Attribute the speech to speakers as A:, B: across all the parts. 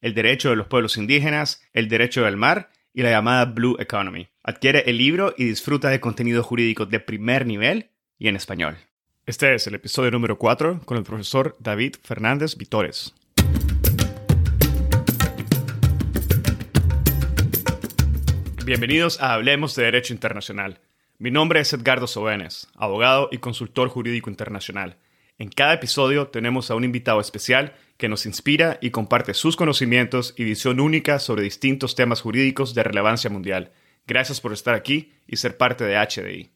A: el derecho de los pueblos indígenas, el derecho del mar y la llamada Blue Economy. Adquiere el libro y disfruta de contenido jurídico de primer nivel y en español. Este es el episodio número 4 con el profesor David Fernández Vitores. Bienvenidos a Hablemos de Derecho Internacional. Mi nombre es Edgardo Sobenes, abogado y consultor jurídico internacional. En cada episodio tenemos a un invitado especial que nos inspira y comparte sus conocimientos y visión única sobre distintos temas jurídicos de relevancia mundial. Gracias por estar aquí y ser parte de HDI.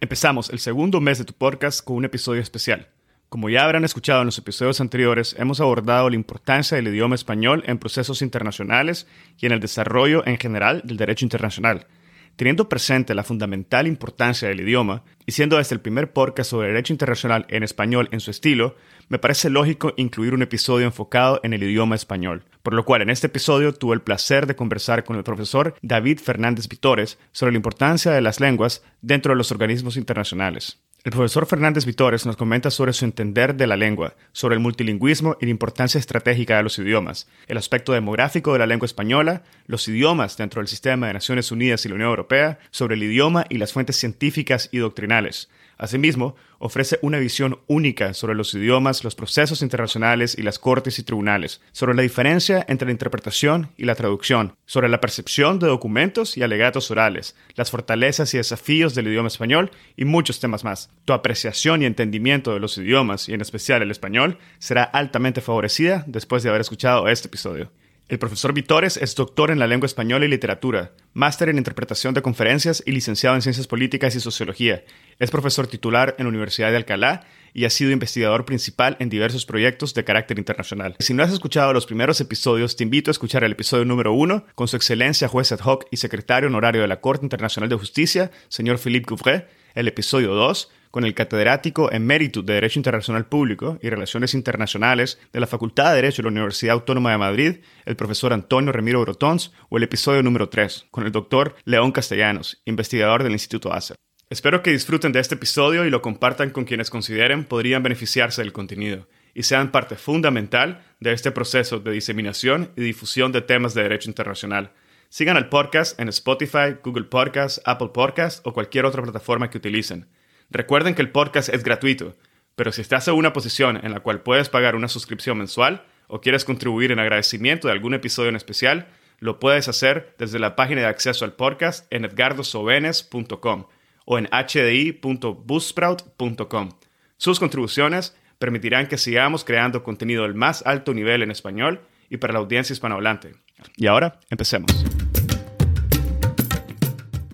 A: Empezamos el segundo mes de tu podcast con un episodio especial. Como ya habrán escuchado en los episodios anteriores, hemos abordado la importancia del idioma español en procesos internacionales y en el desarrollo en general del derecho internacional. Teniendo presente la fundamental importancia del idioma, y siendo este el primer podcast sobre derecho internacional en español en su estilo, me parece lógico incluir un episodio enfocado en el idioma español, por lo cual en este episodio tuve el placer de conversar con el profesor David Fernández Vitores sobre la importancia de las lenguas dentro de los organismos internacionales. El profesor Fernández Vitores nos comenta sobre su entender de la lengua, sobre el multilingüismo y la importancia estratégica de los idiomas, el aspecto demográfico de la lengua española, los idiomas dentro del sistema de Naciones Unidas y la Unión Europea, sobre el idioma y las fuentes científicas y doctrinales, Asimismo, ofrece una visión única sobre los idiomas, los procesos internacionales y las cortes y tribunales, sobre la diferencia entre la interpretación y la traducción, sobre la percepción de documentos y alegatos orales, las fortalezas y desafíos del idioma español y muchos temas más. Tu apreciación y entendimiento de los idiomas, y en especial el español, será altamente favorecida después de haber escuchado este episodio. El profesor Vitores es doctor en la lengua española y literatura, máster en interpretación de conferencias y licenciado en ciencias políticas y sociología. Es profesor titular en la Universidad de Alcalá y ha sido investigador principal en diversos proyectos de carácter internacional. Si no has escuchado los primeros episodios, te invito a escuchar el episodio número uno con su excelencia juez ad hoc y secretario honorario de la Corte Internacional de Justicia, señor Philippe Gouffret, el episodio 2 con el catedrático emérito de Derecho Internacional Público y Relaciones Internacionales de la Facultad de Derecho de la Universidad Autónoma de Madrid, el profesor Antonio Remiro Brotons, o el episodio número 3, con el doctor León Castellanos, investigador del Instituto ACER. Espero que disfruten de este episodio y lo compartan con quienes consideren podrían beneficiarse del contenido y sean parte fundamental de este proceso de diseminación y difusión de temas de derecho internacional. Sigan al podcast en Spotify, Google Podcasts, Apple Podcasts o cualquier otra plataforma que utilicen. Recuerden que el podcast es gratuito, pero si estás en una posición en la cual puedes pagar una suscripción mensual o quieres contribuir en agradecimiento de algún episodio en especial, lo puedes hacer desde la página de acceso al podcast en edgardosobenes.com o en hdi.buzzsprout.com. Sus contribuciones permitirán que sigamos creando contenido del más alto nivel en español y para la audiencia hispanohablante. Y ahora, empecemos.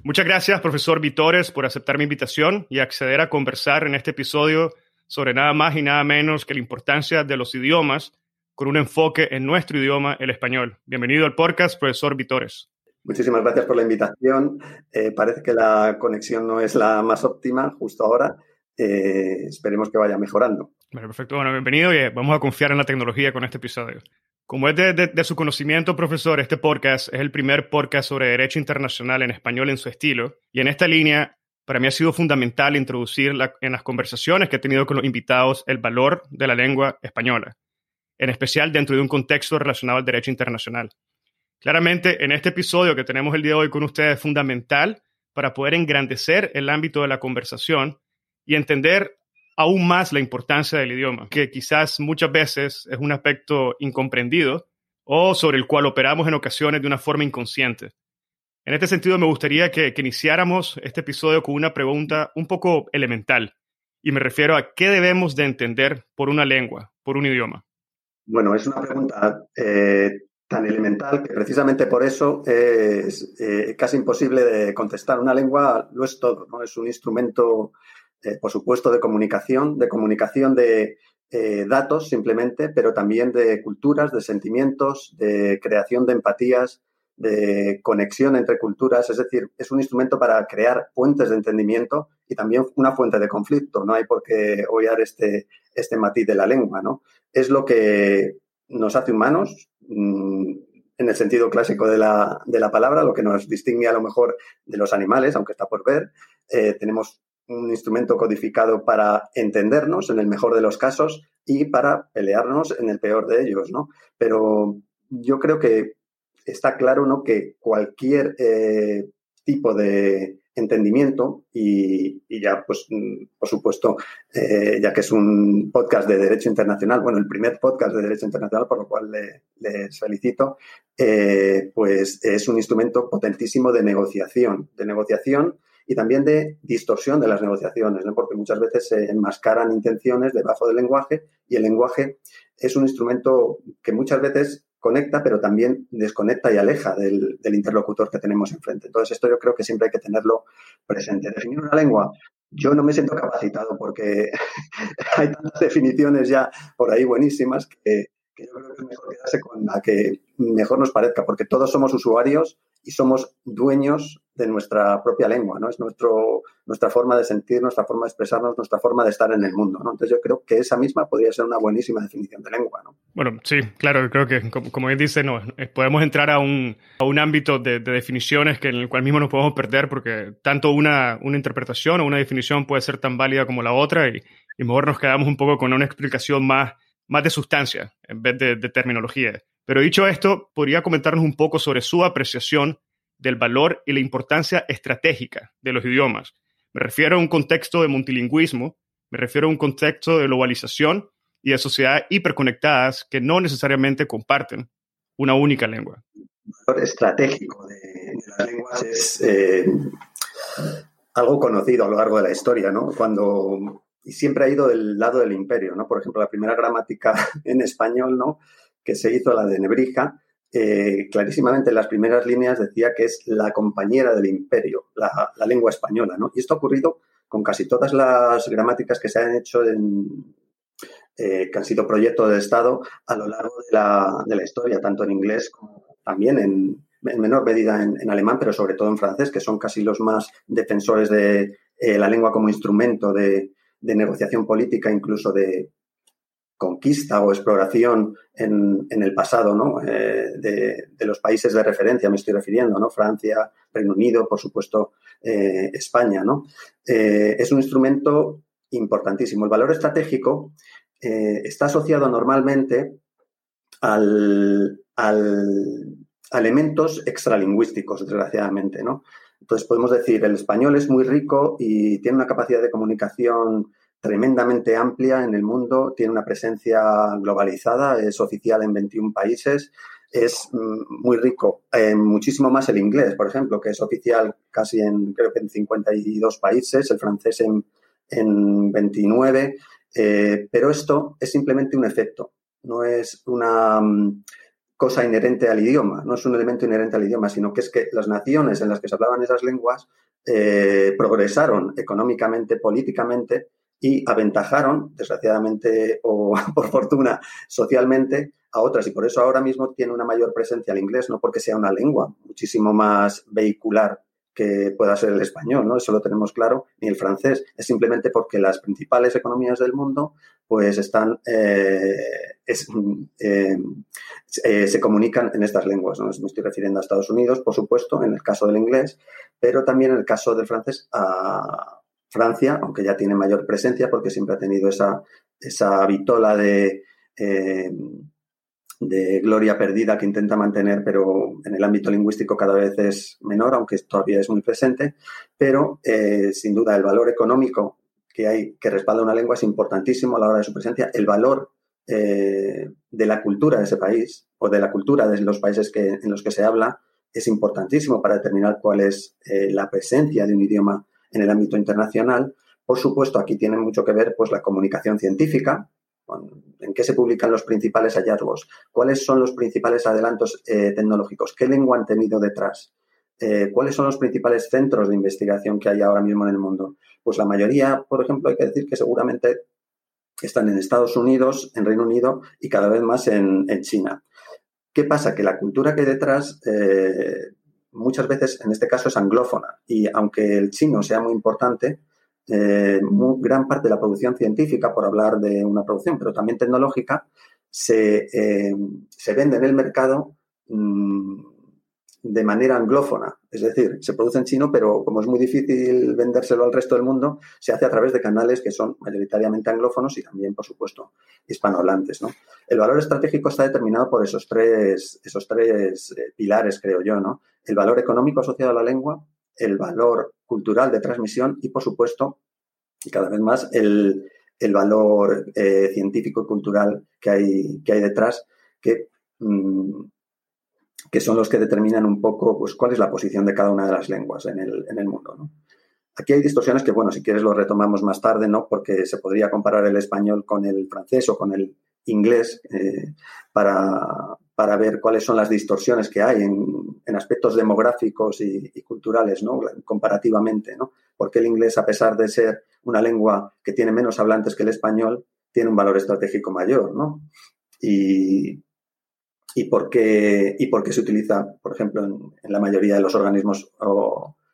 A: Muchas gracias, profesor Vitores, por aceptar mi invitación y acceder a conversar en este episodio sobre nada más y nada menos que la importancia de los idiomas con un enfoque en nuestro idioma, el español. Bienvenido al podcast, profesor Vitores.
B: Muchísimas gracias por la invitación. Eh, parece que la conexión no es la más óptima justo ahora. Eh, esperemos que vaya mejorando.
A: Perfecto. Bueno, bienvenido y vamos a confiar en la tecnología con este episodio. Como es de, su conocimiento, profesor, este podcast es el primer podcast sobre derecho internacional en español en su estilo. Y en esta línea, para mí ha sido fundamental introducir en las conversaciones que he tenido con los invitados el valor de la lengua española, en especial dentro de un contexto relacionado al derecho internacional. Claramente, en este episodio que tenemos el día de hoy con ustedes es fundamental para poder engrandecer el ámbito de la conversación y entender aún más la importancia del idioma, que quizás muchas veces es un aspecto incomprendido o sobre el cual operamos en ocasiones de una forma inconsciente. En este sentido, me gustaría que, iniciáramos este episodio con una pregunta un poco elemental, y me refiero a qué debemos de entender por una lengua, por un idioma.
B: Bueno, es una pregunta eh, tan elemental que precisamente por eso es eh, casi imposible de contestar. Una lengua lo es todo, ¿no? Es un instrumento, eh, por supuesto, de comunicación, de comunicación de datos simplemente, pero también de culturas, de sentimientos, de creación de empatías, de conexión entre culturas, es decir, es un instrumento para crear puentes de entendimiento y también una fuente de conflicto. No hay por qué obviar este, este matiz de la lengua, ¿no? Es lo que nos hace humanos, mm, en el sentido clásico de la, de la, palabra, lo que nos distingue a lo mejor de los animales, aunque está por ver. Eh, tenemos un instrumento codificado para entendernos en el mejor de los casos y para pelearnos en el peor de ellos, ¿no? Pero yo creo que está claro ¿no? que cualquier eh, tipo de entendimiento y, ya, pues, mm, por supuesto, eh, ya que es un podcast de Derecho Internacional, bueno, el primer podcast de Derecho Internacional, por lo cual les felicito, eh, pues es un instrumento potentísimo de negociación, de negociación y también de distorsión de las negociaciones, ¿no? porque muchas veces se enmascaran intenciones debajo del lenguaje y el lenguaje es un instrumento que muchas veces conecta, pero también desconecta y aleja del, interlocutor que tenemos enfrente. Entonces, esto yo creo que siempre hay que tenerlo presente. Definir una lengua, yo no me siento capacitado porque hay tantas definiciones ya por ahí buenísimas que, que yo creo que es mejor quedarse con la que mejor nos parezca, porque todos somos usuarios y somos dueños de nuestra propia lengua, ¿no? Es nuestro, nuestra forma de sentir, nuestra forma de expresarnos, nuestra forma de estar en el mundo, ¿no? Entonces yo creo que esa misma podría ser una buenísima definición de lengua, ¿no?
C: Bueno, sí, claro, creo que como, él dice, no, eh, podemos entrar a un, a un ámbito de, definiciones que en el cual mismo nos podemos perder porque tanto una, una interpretación o una definición puede ser tan válida como la otra y, y mejor nos quedamos un poco con una explicación más, más de sustancia en vez de, de terminología. Pero dicho esto, podría comentarnos un poco sobre su apreciación del valor y la importancia estratégica de los idiomas. Me refiero a un contexto de multilingüismo, me refiero a un contexto de globalización y de sociedades hiperconectadas que no necesariamente comparten una única lengua.
B: El valor estratégico de, las lenguas es eh, algo conocido a lo largo de la historia, ¿no? Cuando y siempre ha ido del lado del imperio, ¿no? Por ejemplo, la primera gramática en español, ¿no? que se hizo, la de Nebrija, eh, clarísimamente en las primeras líneas decía que es la compañera del imperio, la, lengua española, ¿no? Y esto ha ocurrido con casi todas las gramáticas que se han hecho en, eh, que han sido proyectos de Estado a lo largo de la, de la historia, tanto en inglés como también en, menor medida en, alemán, pero sobre todo en francés, que son casi los más defensores de eh, la lengua como instrumento de, de negociación política, incluso de, conquista o exploración en, el pasado ¿no? Eh, de, los países de referencia, me estoy refiriendo, ¿no? Francia, Reino Unido, por supuesto, eh, España. ¿no? Eh, es un instrumento importantísimo. El valor estratégico está asociado normalmente al, al, a elementos extralingüísticos, desgraciadamente. ¿no? Entonces podemos decir, el español es muy rico y tiene una capacidad de comunicación tremendamente amplia en el mundo, tiene una presencia globalizada, es oficial en 21 países, es mm, muy rico. muchísimo más el inglés, por ejemplo, que es oficial casi en, creo que en 52 países, el francés en, en 29, eh, pero esto es simplemente un efecto, no es una mm, cosa inherente al idioma, no es un elemento inherente al idioma, sino que es que las naciones en las que se hablaban esas lenguas eh, progresaron económicamente, políticamente, y aventajaron, desgraciadamente o por fortuna, socialmente a otras. Y por eso ahora mismo tiene una mayor presencia el inglés, no porque sea una lengua muchísimo más vehicular que pueda ser el español, ¿no? Eso lo tenemos claro, ni el francés. Es simplemente porque las principales economías del mundo pues están, eh, eh, eh, se comunican en estas lenguas, ¿no? Me estoy refiriendo a Estados Unidos, por supuesto, en el caso del inglés, pero también en el caso del francés a, Francia, aunque ya tiene mayor presencia porque siempre ha tenido esa, esa vitola de, eh, de gloria perdida que intenta mantener, pero en el ámbito lingüístico cada vez es menor, aunque todavía es muy presente. Pero, eh, sin duda, el valor económico que hay que respalda una lengua es importantísimo a la hora de su presencia. El valor eh, de la cultura de ese país o de la cultura de los países que, en los que se habla es importantísimo para determinar cuál es la presencia de un idioma en el ámbito internacional. Por supuesto, aquí tiene mucho que ver pues, la comunicación científica, ¿En qué se publican los principales hallazgos? ¿Cuáles son los principales adelantos eh, tecnológicos? ¿Qué lengua han tenido detrás? Eh, ¿Cuáles son los principales centros de investigación que hay ahora mismo en el mundo? Pues la mayoría, por ejemplo, hay que decir que seguramente están en Estados Unidos, en Reino Unido y cada vez más en, China. ¿Qué pasa? Que la cultura que hay detrás eh, muchas veces, en este caso, es anglófona. Y aunque el chino sea muy importante, eh, gran parte de la producción científica, por hablar de una producción, pero también tecnológica, se, eh, vende en el mercado mm, de manera anglófona. Es decir, se produce en chino, pero como es muy difícil vendérselo al resto del mundo, se hace a través de canales que son mayoritariamente anglófonos y también, por supuesto, hispanohablantes. ¿no? El valor estratégico está determinado por esos tres, esos tres eh, pilares, creo yo. ¿no? El valor económico asociado a la lengua, el valor cultural de transmisión y, por supuesto, y cada vez más, el, valor eh, científico y cultural que hay, que hay detrás, que mm, que son los que determinan un poco pues, cuál es la posición de cada una de las lenguas en el, en el mundo. Aquí hay distorsiones que, bueno, si quieres lo retomamos más tarde, ¿no? Porque se podría comparar el español con el francés o con el inglés eh, para, para, ver cuáles son las distorsiones que hay en, aspectos demográficos y, culturales, ¿no? Comparativamente, ¿no? Porque el inglés, a pesar de ser una lengua que tiene menos hablantes que el español, tiene un valor estratégico mayor, ¿no? Y, y por qué, y por se utiliza, por ejemplo, en, la mayoría de los organismos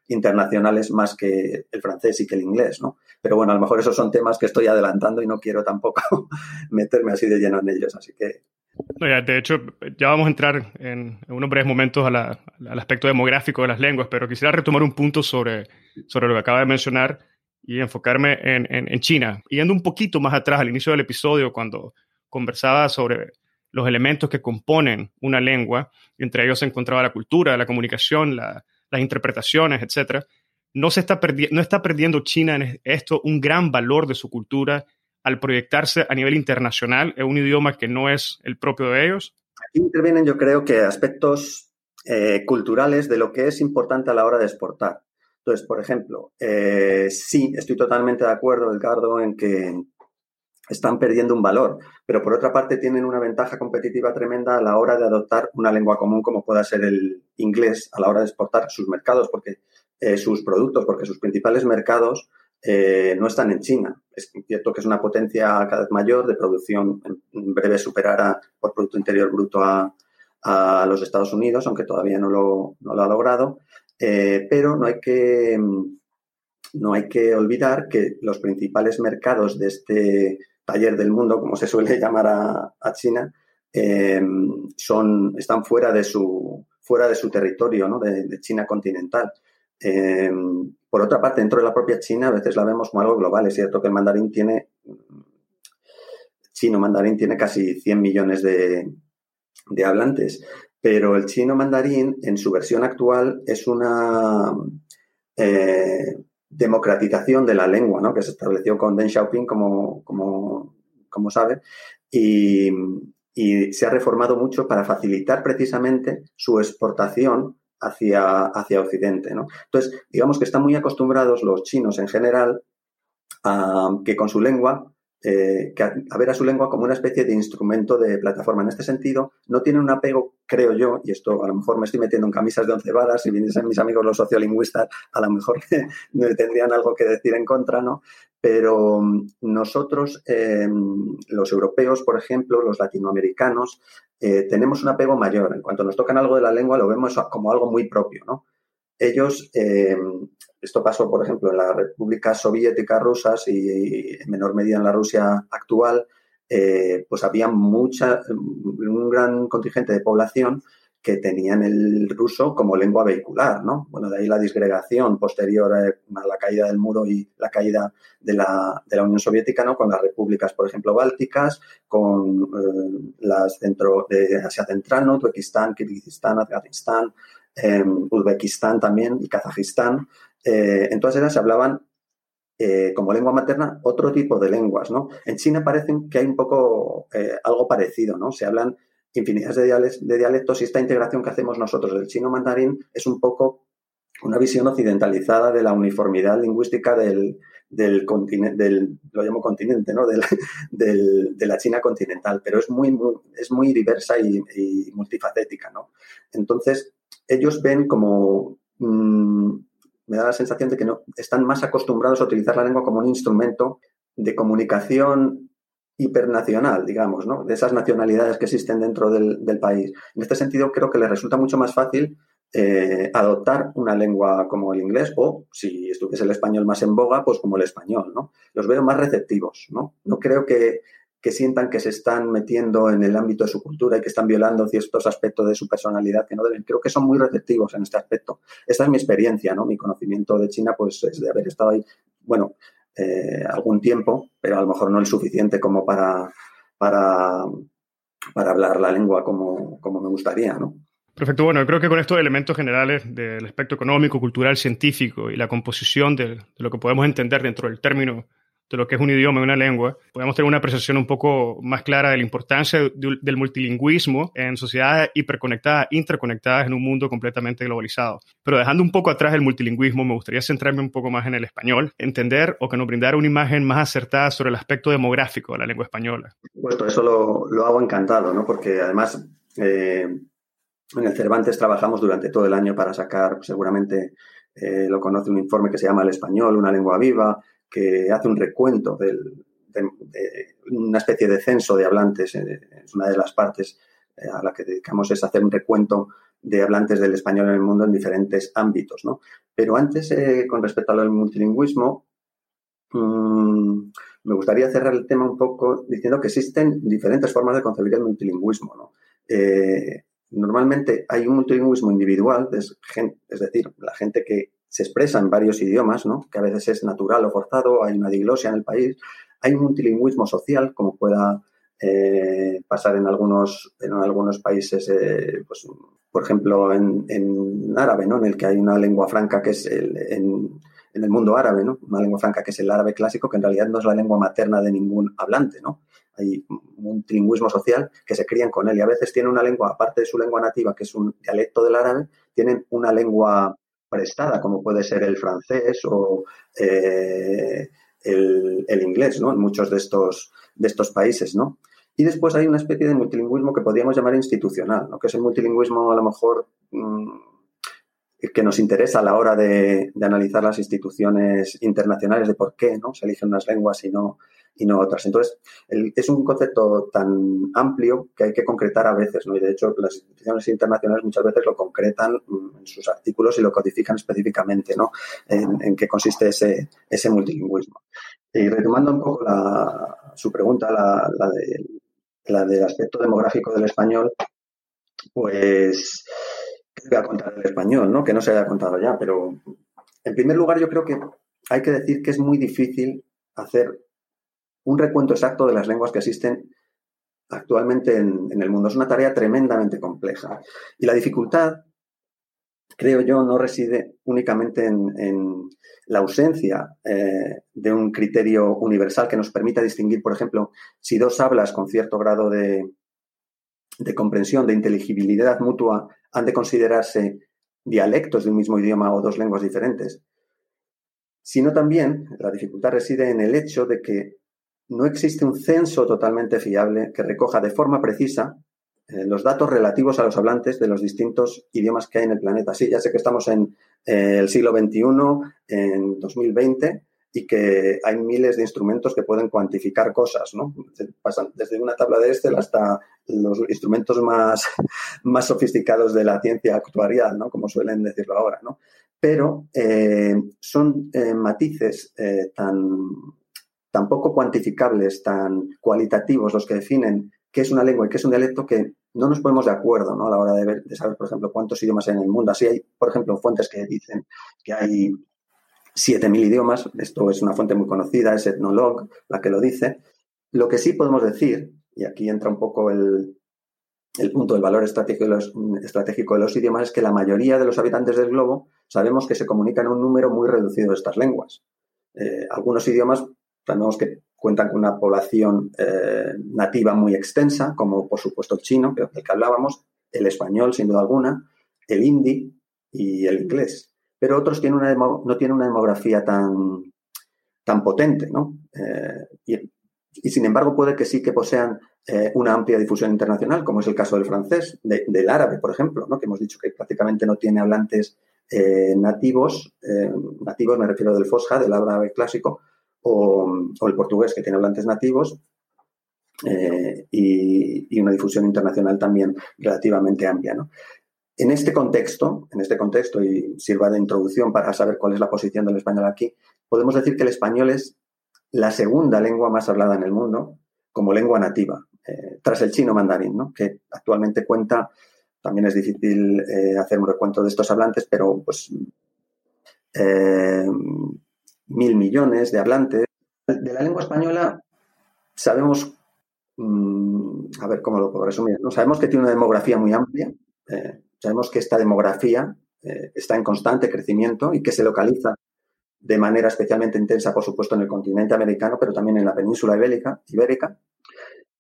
B: internacionales más que el francés y que el inglés, ¿no? Pero bueno, a lo mejor esos son temas que estoy adelantando y no quiero tampoco meterme así de lleno en ellos, así que...
C: de hecho, ya vamos a entrar en, unos breves momentos al aspecto demográfico de las lenguas, pero quisiera retomar un punto sobre, lo que acaba de mencionar y enfocarme en, en, en China. Yendo un poquito más atrás, al inicio del episodio, cuando conversaba sobre los elementos que componen una lengua, entre ellos se encontraba la cultura, la comunicación, las interpretaciones, etc. No, se está no está perdiendo China en esto un gran valor de su cultura al proyectarse a nivel internacional en un idioma que no es el propio de ellos?
B: Aquí intervienen yo creo que aspectos eh, culturales de lo que es importante a la hora de exportar. Entonces, por ejemplo, eh, sí, estoy totalmente de acuerdo, Edgardo, en que están perdiendo un valor, pero por otra parte tienen una ventaja competitiva tremenda a la hora de adoptar una lengua común como pueda ser el inglés a la hora de exportar sus mercados, porque eh, sus productos, porque sus principales mercados eh, no están en China. Es cierto que es una potencia cada vez mayor de producción, en breve superará por Producto Interior Bruto a, los Estados Unidos, aunque todavía no lo, no lo ha logrado, eh, pero no hay que no hay que olvidar que los principales mercados de este taller del mundo, como se suele llamar a, China, em, son, están fuera de su, fuera de su territorio, ¿no? de, China continental. Por otra parte, dentro de la propia China, a veces la vemos como algo global. Es cierto que el mandarín tiene, chino mandarín tiene casi 100 millones de, hablantes, pero el chino mandarín en su versión actual es una eh, democratización de la lengua, ¿no? que se estableció con Deng Xiaoping, como, como, como sabe, y, se ha reformado mucho para facilitar precisamente su exportación hacia, hacia Occidente. Entonces, digamos que están muy acostumbrados los chinos en general a que con su lengua eh, a, ver a su lengua como una especie de instrumento de plataforma. En este sentido, no tiene un apego, creo yo, y esto a lo mejor me estoy metiendo en camisas de once varas, si vienen mis amigos los sociolingüistas, a lo mejor me tendrían algo que decir en contra, ¿no? Pero mm, nosotros, em, los europeos, por ejemplo, los latinoamericanos, eh, tenemos un apego mayor. En cuanto nos tocan algo de la lengua, lo vemos como algo muy propio, ¿no? Ellos em, esto pasó, por ejemplo, en las repúblicas soviéticas rusas y en menor medida en la Rusia actual, eh, pues había mucha, un gran contingente de población que tenían el ruso como lengua vehicular, ¿no? Bueno, de ahí la disgregación posterior a la caída del muro y la caída de la, Unión Soviética, ¿no? Con las repúblicas, por ejemplo, bálticas, con eh, las dentro de Asia Central, ¿no? Uzbekistán, Kirguistán, Afganistán, eh, Uzbekistán también y Kazajistán, eh, en todas ellas se hablaban eh, como lengua materna otro tipo de lenguas, ¿no? En China parece que hay un poco eh, algo parecido, ¿no? Se hablan infinidades de, dialectos y esta integración que hacemos nosotros del chino mandarín es un poco una visión occidentalizada de la uniformidad lingüística del, del continente, del, lo llamo continente, ¿no? Del, de la China continental, pero es muy, es muy diversa y, multifacética, ¿no? Entonces, ellos ven como, mm, me da la sensación de que no, están más acostumbrados a utilizar la lengua como un instrumento de comunicación hipernacional, digamos, ¿no? De esas nacionalidades que existen dentro del, del país. En este sentido, creo que les resulta mucho más fácil eh, adoptar una lengua como el inglés o, si estuviese el español más en boga, pues como el español, ¿no? Los veo más receptivos, ¿no? No creo que, sientan que se están metiendo en el ámbito de su cultura y que están violando ciertos aspectos de su personalidad que no deben. Creo que son muy receptivos en este aspecto. Esta es mi experiencia, ¿no? Mi conocimiento de China, pues, es de haber estado ahí, bueno, eh, algún tiempo, pero a lo mejor no el suficiente como para, para, para hablar la lengua como, como me gustaría, ¿no?
C: Perfecto. Bueno, creo que con estos elementos generales del aspecto económico, cultural, científico y la composición de, lo que podemos entender dentro del término de lo que es un idioma una lengua, podemos tener una apreciación un poco más clara de la importancia del multilingüismo en sociedades hiperconectadas, interconectadas en un mundo completamente globalizado. Pero dejando un poco atrás el multilingüismo, me gustaría centrarme un poco más en el español, entender o que nos brindara una imagen más acertada sobre el aspecto demográfico de la lengua española.
B: Pues eso lo, lo hago encantado, ¿no? Porque además... Eh en el Cervantes trabajamos durante todo el año para sacar, seguramente eh, lo conoce un informe que se llama El Español, una lengua viva, que hace un recuento de, una especie de censo de hablantes. Eh, es una de las partes eh, a la que dedicamos es hacer un recuento de hablantes del español en el mundo en diferentes ámbitos. ¿no? Pero antes, con respecto al multilingüismo, mm, me gustaría cerrar el tema un poco diciendo que existen diferentes formas de concebir el multilingüismo. ¿no? Normalmente hay un multilingüismo individual, es, decir, la gente que se expresa en varios idiomas, ¿no? que a veces es natural o forzado, hay una diglosia en el país. Hay un multilingüismo social, como pueda eh, pasar en algunos, en algunos países, eh, pues, por ejemplo, en, árabe, ¿no? en el que hay una lengua franca que es el, en, en, el mundo árabe, ¿no? una lengua franca que es el árabe clásico, que en realidad no es la lengua materna de ningún hablante. ¿no? hay un trilingüismo social que se crían con él y a veces tienen una lengua, aparte de su lengua nativa, que es un dialecto del árabe, tienen una lengua prestada, como puede ser el francés o eh, el, inglés, ¿no? En muchos de estos, de estos países, ¿no? Y después hay una especie de multilingüismo que podríamos llamar institucional, ¿no? Que es el multilingüismo a lo mejor mm, que nos interesa a la hora de, de, analizar las instituciones internacionales de por qué ¿no? se eligen unas lenguas y no, y no otras. Entonces, es un concepto tan amplio que hay que concretar a veces, ¿no? Y de hecho, las instituciones internacionales muchas veces lo concretan mm, en sus artículos y lo codifican específicamente, ¿no? En, qué consiste ese, ese multilingüismo. Y retomando un poco la, su pregunta, la, la, de, la del aspecto demográfico del español, pues, ¿qué voy a contar del español, no? Que no se haya contado ya, pero en primer lugar yo creo que hay que decir que es muy difícil hacer un recuento exacto de las lenguas que existen actualmente en, el mundo. Es una tarea tremendamente compleja. Y la dificultad, creo yo, no reside únicamente en, la ausencia eh, de un criterio universal que nos permita distinguir, por ejemplo, si dos hablas con cierto grado de, de comprensión, de inteligibilidad mutua, han de considerarse dialectos de un mismo idioma o dos lenguas diferentes, sino también la dificultad reside en el hecho de que no existe un censo totalmente fiable que recoja de forma precisa eh, los datos relativos a los hablantes de los distintos idiomas que hay en el planeta. Sí, ya sé que estamos en eh, el siglo XXI, en 2020, y que hay miles de instrumentos que pueden cuantificar cosas, ¿no? Pasan desde una tabla de Excel hasta los instrumentos más, más sofisticados de la ciencia actuarial, ¿no? Como suelen decirlo ahora, ¿no? Pero eh, son matices tan tan poco cuantificables, tan cualitativos los que definen qué es una lengua y qué es un dialecto que no nos ponemos de acuerdo ¿no? a la hora de saber, por ejemplo, cuántos idiomas hay en el mundo. Así hay, por ejemplo, fuentes que dicen que hay 7.000 idiomas. Esto es una fuente muy conocida, es Ethnologue la que lo dice. Lo que sí podemos decir, y aquí entra un poco el, el punto del valor estratégico de, los, estratégico de los idiomas, es que la mayoría de los habitantes del globo sabemos que se comunican un número muy reducido de estas lenguas. Eh, algunos idiomas Sabemos que cuentan con una población eh, nativa muy extensa, como por supuesto el chino, del que hablábamos, el español, sin duda alguna, el hindi y el inglés. Pero otros no tienen una demografía tan, tan potente, ¿no? Y, y, sin embargo puede que sí que posean una amplia difusión internacional, como es el caso del francés, del árabe, por ejemplo, ¿no? que hemos dicho que prácticamente no tiene hablantes nativos, nativos me refiero del Fosja, del árabe clásico, o, el portugués, que tiene hablantes nativos, eh, y, una difusión internacional también relativamente amplia. En este contexto, en este contexto, y sirva de introducción para saber cuál es la posición del español aquí, podemos decir que el español es la segunda lengua más hablada en el mundo como lengua nativa, eh, tras el chino mandarín, ¿no? que actualmente cuenta, también es difícil eh, hacer un recuento de estos hablantes, pero pues mil millones de hablantes. De la lengua española sabemos, mm, a ver cómo lo puedo resumir, ¿no? sabemos que tiene una demografía muy amplia, eh, sabemos que esta demografía eh, está en constante crecimiento y que se localiza de manera especialmente intensa, por supuesto, en el continente americano, pero también en la península ibérica, ibérica.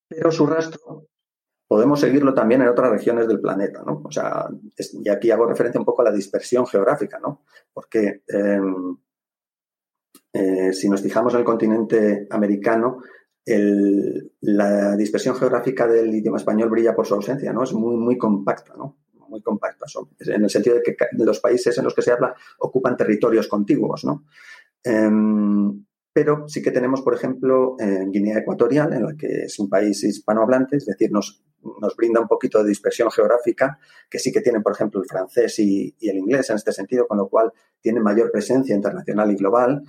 B: Pero su rastro podemos seguirlo también en otras regiones del planeta, ¿no? O sea, y aquí hago referencia un poco a la dispersión geográfica, ¿no? Porque em, eh, si nos fijamos en el continente americano, la dispersión geográfica del idioma español brilla por su ausencia, ¿no? Es muy, muy compacta, ¿no? Muy compacta, en el sentido de que los países en los que se habla ocupan territorios contiguos, ¿no? Em, pero sí que tenemos, por ejemplo, en Guinea Ecuatorial, en la que es un país hispanohablante, es decir, nos, nos brinda un poquito de dispersión geográfica, que sí que tienen, por ejemplo, el francés y, el inglés en este sentido, con lo cual tienen mayor presencia internacional y global.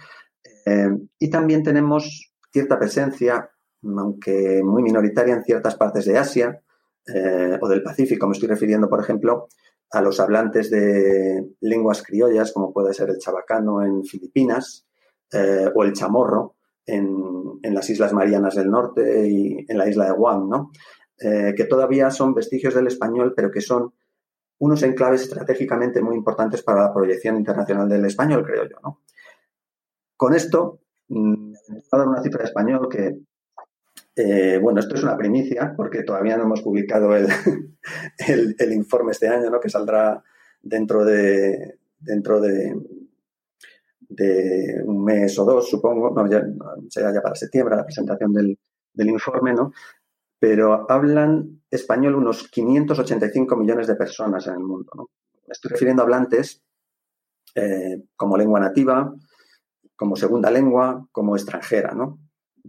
B: Eh, y también tenemos cierta presencia, aunque muy minoritaria, en ciertas partes de Asia eh, o del Pacífico. Me estoy refiriendo, por ejemplo, a los hablantes de lenguas criollas, como puede ser el chabacano en Filipinas eh, o el chamorro en, las Islas Marianas del Norte y en la isla de Guam, ¿no? que todavía son vestigios del español, pero que son unos enclaves estratégicamente muy importantes para la proyección internacional del español, creo yo, ¿no? Con esto, mm, voy a dar una cifra de español que, eh, bueno, esto es una primicia porque todavía no hemos publicado el, el, informe este año, ¿no? que saldrá dentro de, dentro de, un mes o dos, supongo, no, ya, será ya para septiembre la presentación del, del informe, ¿no? Pero hablan español unos 585 millones de personas en el mundo, ¿no? Me estoy refiriendo a hablantes eh, como lengua nativa, como segunda lengua, como extranjera, ¿no?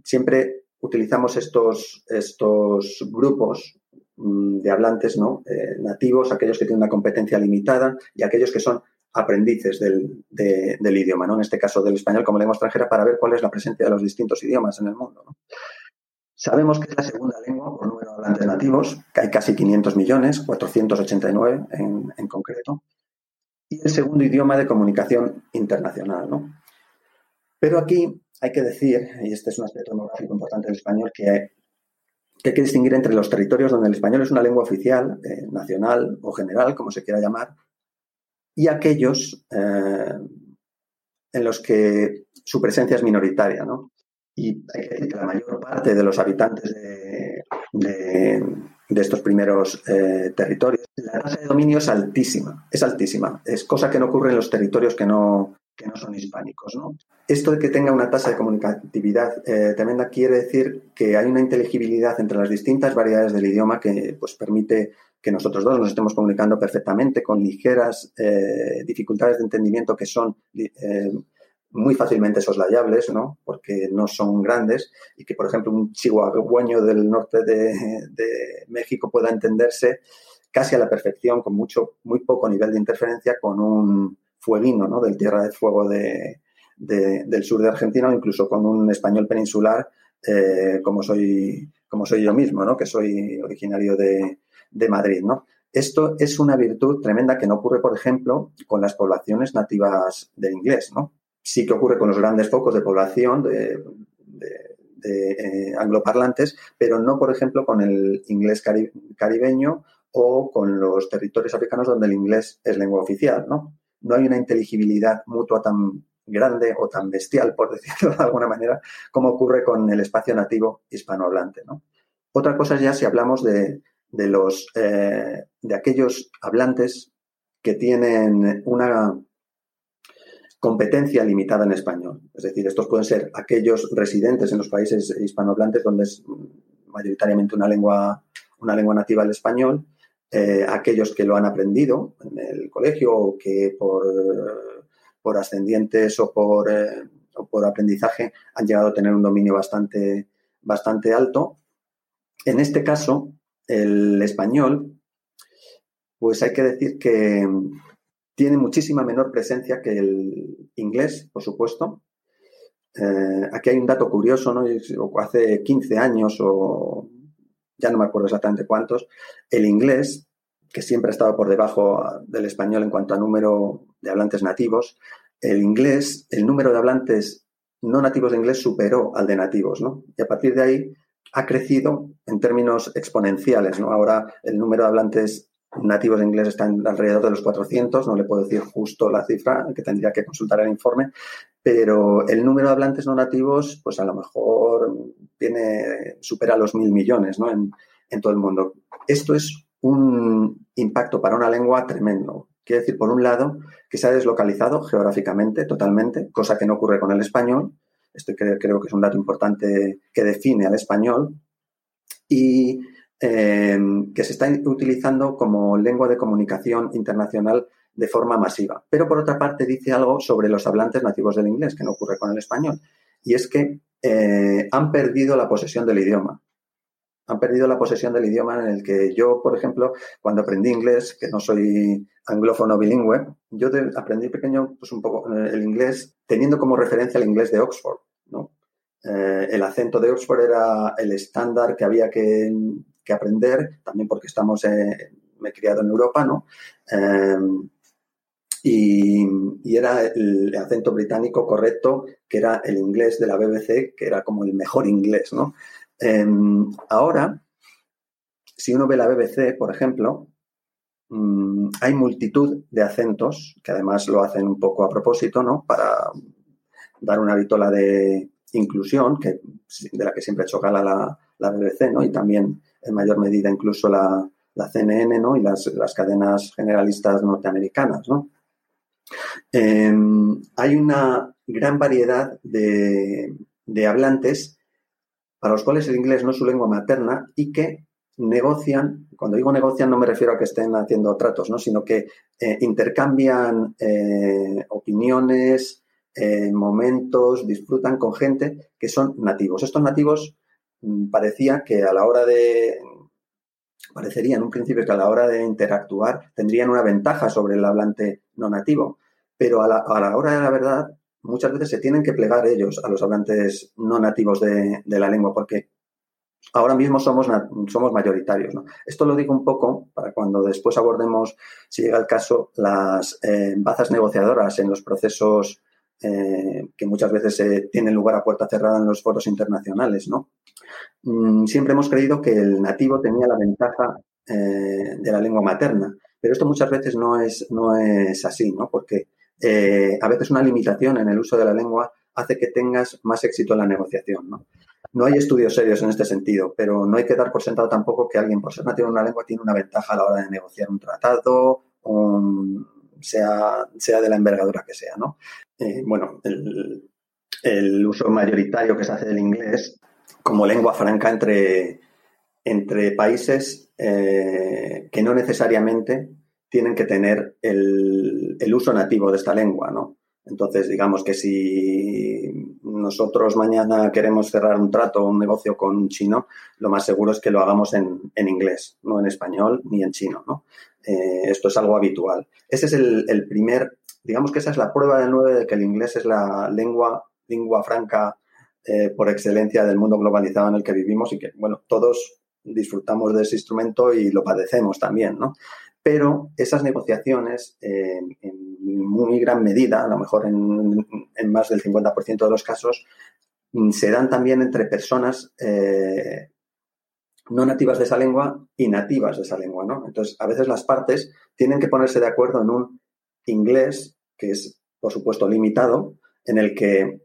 B: Siempre utilizamos estos, estos grupos mm, de hablantes ¿no? Eh, nativos, aquellos que tienen una competencia limitada y aquellos que son aprendices del, idioma, ¿no? en este caso del español como lengua extranjera, para ver cuál es la presencia de los distintos idiomas en el mundo. Sabemos que es la segunda lengua por número de hablantes nativos, que hay casi 500 millones, 489 en, en concreto, y el segundo idioma de comunicación internacional. ¿no? Pero aquí hay que decir, y este es un aspecto demográfico importante del español, que hay, que distinguir entre los territorios donde el español es una lengua oficial, eh, nacional o general, como se quiera llamar, y aquellos eh, en los que su presencia es minoritaria. ¿no? Y hay que decir que la mayor parte de los habitantes de, estos primeros eh, territorios, la tasa de dominio es altísima, es altísima. Es cosa que no ocurre en los territorios que no, que no son hispánicos. Esto de que tenga una tasa de comunicatividad eh, tremenda quiere decir que hay una inteligibilidad entre las distintas variedades del idioma que pues, permite que nosotros dos nos estemos comunicando perfectamente con ligeras eh, dificultades de entendimiento que son eh, muy fácilmente soslayables, ¿no? porque no son grandes, y que, por ejemplo, un chihuahueño del norte de, de México pueda entenderse casi a la perfección, con mucho, muy poco nivel de interferencia, con un fueguino, ¿no? Del Tierra de Fuego de, del sur de Argentina o incluso con un español peninsular eh, como, soy, como soy yo mismo, ¿no? Que soy originario de, Madrid, ¿no? Esto es una virtud tremenda que no ocurre, por ejemplo, con las poblaciones nativas del inglés, ¿no? Sí que ocurre con los grandes focos de población de, de, eh, angloparlantes, pero no, por ejemplo, con el inglés caribeño o con los territorios africanos donde el inglés es lengua oficial, ¿no? No hay una inteligibilidad mutua tan grande o tan bestial, por decirlo de alguna manera, como ocurre con el espacio nativo hispanohablante. Otra cosa es ya si hablamos de, eh, de aquellos hablantes que tienen una, competencia limitada en español. Es decir, estos pueden ser aquellos residentes en los países hispanohablantes donde es mayoritariamente una lengua, una lengua nativa el español, eh, aquellos que lo han aprendido en el colegio o que por, por ascendientes o por, eh, o por aprendizaje han llegado a tener un dominio bastante, bastante alto. En este caso, el español, pues hay que decir que tiene muchísima menor presencia que el inglés, por supuesto. Eh, aquí hay un dato curioso, ¿no? Hace 15 años o ya no me acuerdo exactamente cuántos, el inglés, que siempre ha estado por debajo del español en cuanto a número de hablantes nativos, el inglés, el número de hablantes no nativos de inglés superó al de nativos, ¿no? Y a partir de ahí ha crecido en términos exponenciales, ¿no? Ahora el número de hablantes nativos de inglés están alrededor de los 400, no le puedo decir justo la cifra, que tendría que consultar el informe, pero el número de hablantes no nativos, pues a lo mejor supera los mil millones ¿no? en, en todo el mundo. Esto es un impacto para una lengua tremendo. Quiere decir, por un lado, que se ha deslocalizado geográficamente totalmente, cosa que no ocurre con el español. Esto creo, creo que es un dato importante que define al español. Y Em, que se está utilizando como lengua de comunicación internacional de forma masiva. Pero por otra parte dice algo sobre los hablantes nativos del inglés, que no ocurre con el español, y es que eh, han perdido la posesión del idioma. Han perdido la posesión del idioma en el que yo, por ejemplo, cuando aprendí inglés, que no soy anglófono bilingüe, yo aprendí pequeño pues un poco eh, el inglés teniendo como referencia el inglés de Oxford. Eh, el acento de Oxford era el estándar que había que, que aprender, también porque estamos, eh, me he criado en Europa, ¿no? Em, y, era el acento británico correcto, que era el inglés de la BBC, que era como el mejor inglés, ¿no? Em, ahora, si uno ve la BBC, por ejemplo, mm, hay multitud de acentos, que además lo hacen un poco a propósito, ¿no? Para dar una vitola de inclusión, que, de la que siempre hecho gala la, la BBC, ¿no? Y también en mayor medida incluso la, CNN ¿no? y las, cadenas generalistas norteamericanas. ¿no? Em, hay una gran variedad de, hablantes para los cuales el inglés no es su lengua materna y que negocian, cuando digo negocian no me refiero a que estén haciendo tratos, ¿no? sino que eh, intercambian eh, opiniones, eh, momentos, disfrutan con gente que son nativos. Estos nativos parecía que a la hora de, parecería en un principio que a la hora de interactuar tendrían una ventaja sobre el hablante no nativo, pero a la, hora de la verdad muchas veces se tienen que plegar ellos a los hablantes no nativos de, la lengua porque ahora mismo somos, somos mayoritarios. Esto lo digo un poco para cuando después abordemos, si llega el caso, las eh, bazas negociadoras en los procesos eh, que muchas veces eh, tienen lugar a puerta cerrada en los foros internacionales, ¿no? Mm, siempre hemos creído que el nativo tenía la ventaja eh, de la lengua materna, pero esto muchas veces no es, no es así, ¿no? Porque a veces una limitación en el uso de la lengua hace que tengas más éxito en la negociación, ¿no? No hay estudios serios en este sentido, pero no hay que dar por sentado tampoco que alguien por ser nativo en una lengua tiene una ventaja a la hora de negociar un tratado, un, sea, sea de la envergadura que sea, ¿no? Eh, bueno, el, uso mayoritario que se hace del inglés como lengua franca entre, entre países eh, que no necesariamente tienen que tener el, el, uso nativo de esta lengua, ¿no? Entonces, digamos que si nosotros mañana queremos cerrar un trato o un negocio con un chino, lo más seguro es que lo hagamos en, en inglés, no en español ni en chino, ¿no? Eh, esto es algo habitual. Ese es el, primer, digamos que esa es la prueba de nueve de que el inglés es la lengua, lengua franca eh, por excelencia del mundo globalizado en el que vivimos y que, bueno, todos disfrutamos de ese instrumento y lo padecemos también, ¿no? Pero esas negociaciones, en muy gran medida, a lo mejor en, más del 50% de los casos, mm, se dan también entre personas eh, no nativas de esa lengua y nativas de esa lengua, ¿no? Entonces, a veces las partes tienen que ponerse de acuerdo en un inglés que es, por supuesto, limitado, en el que,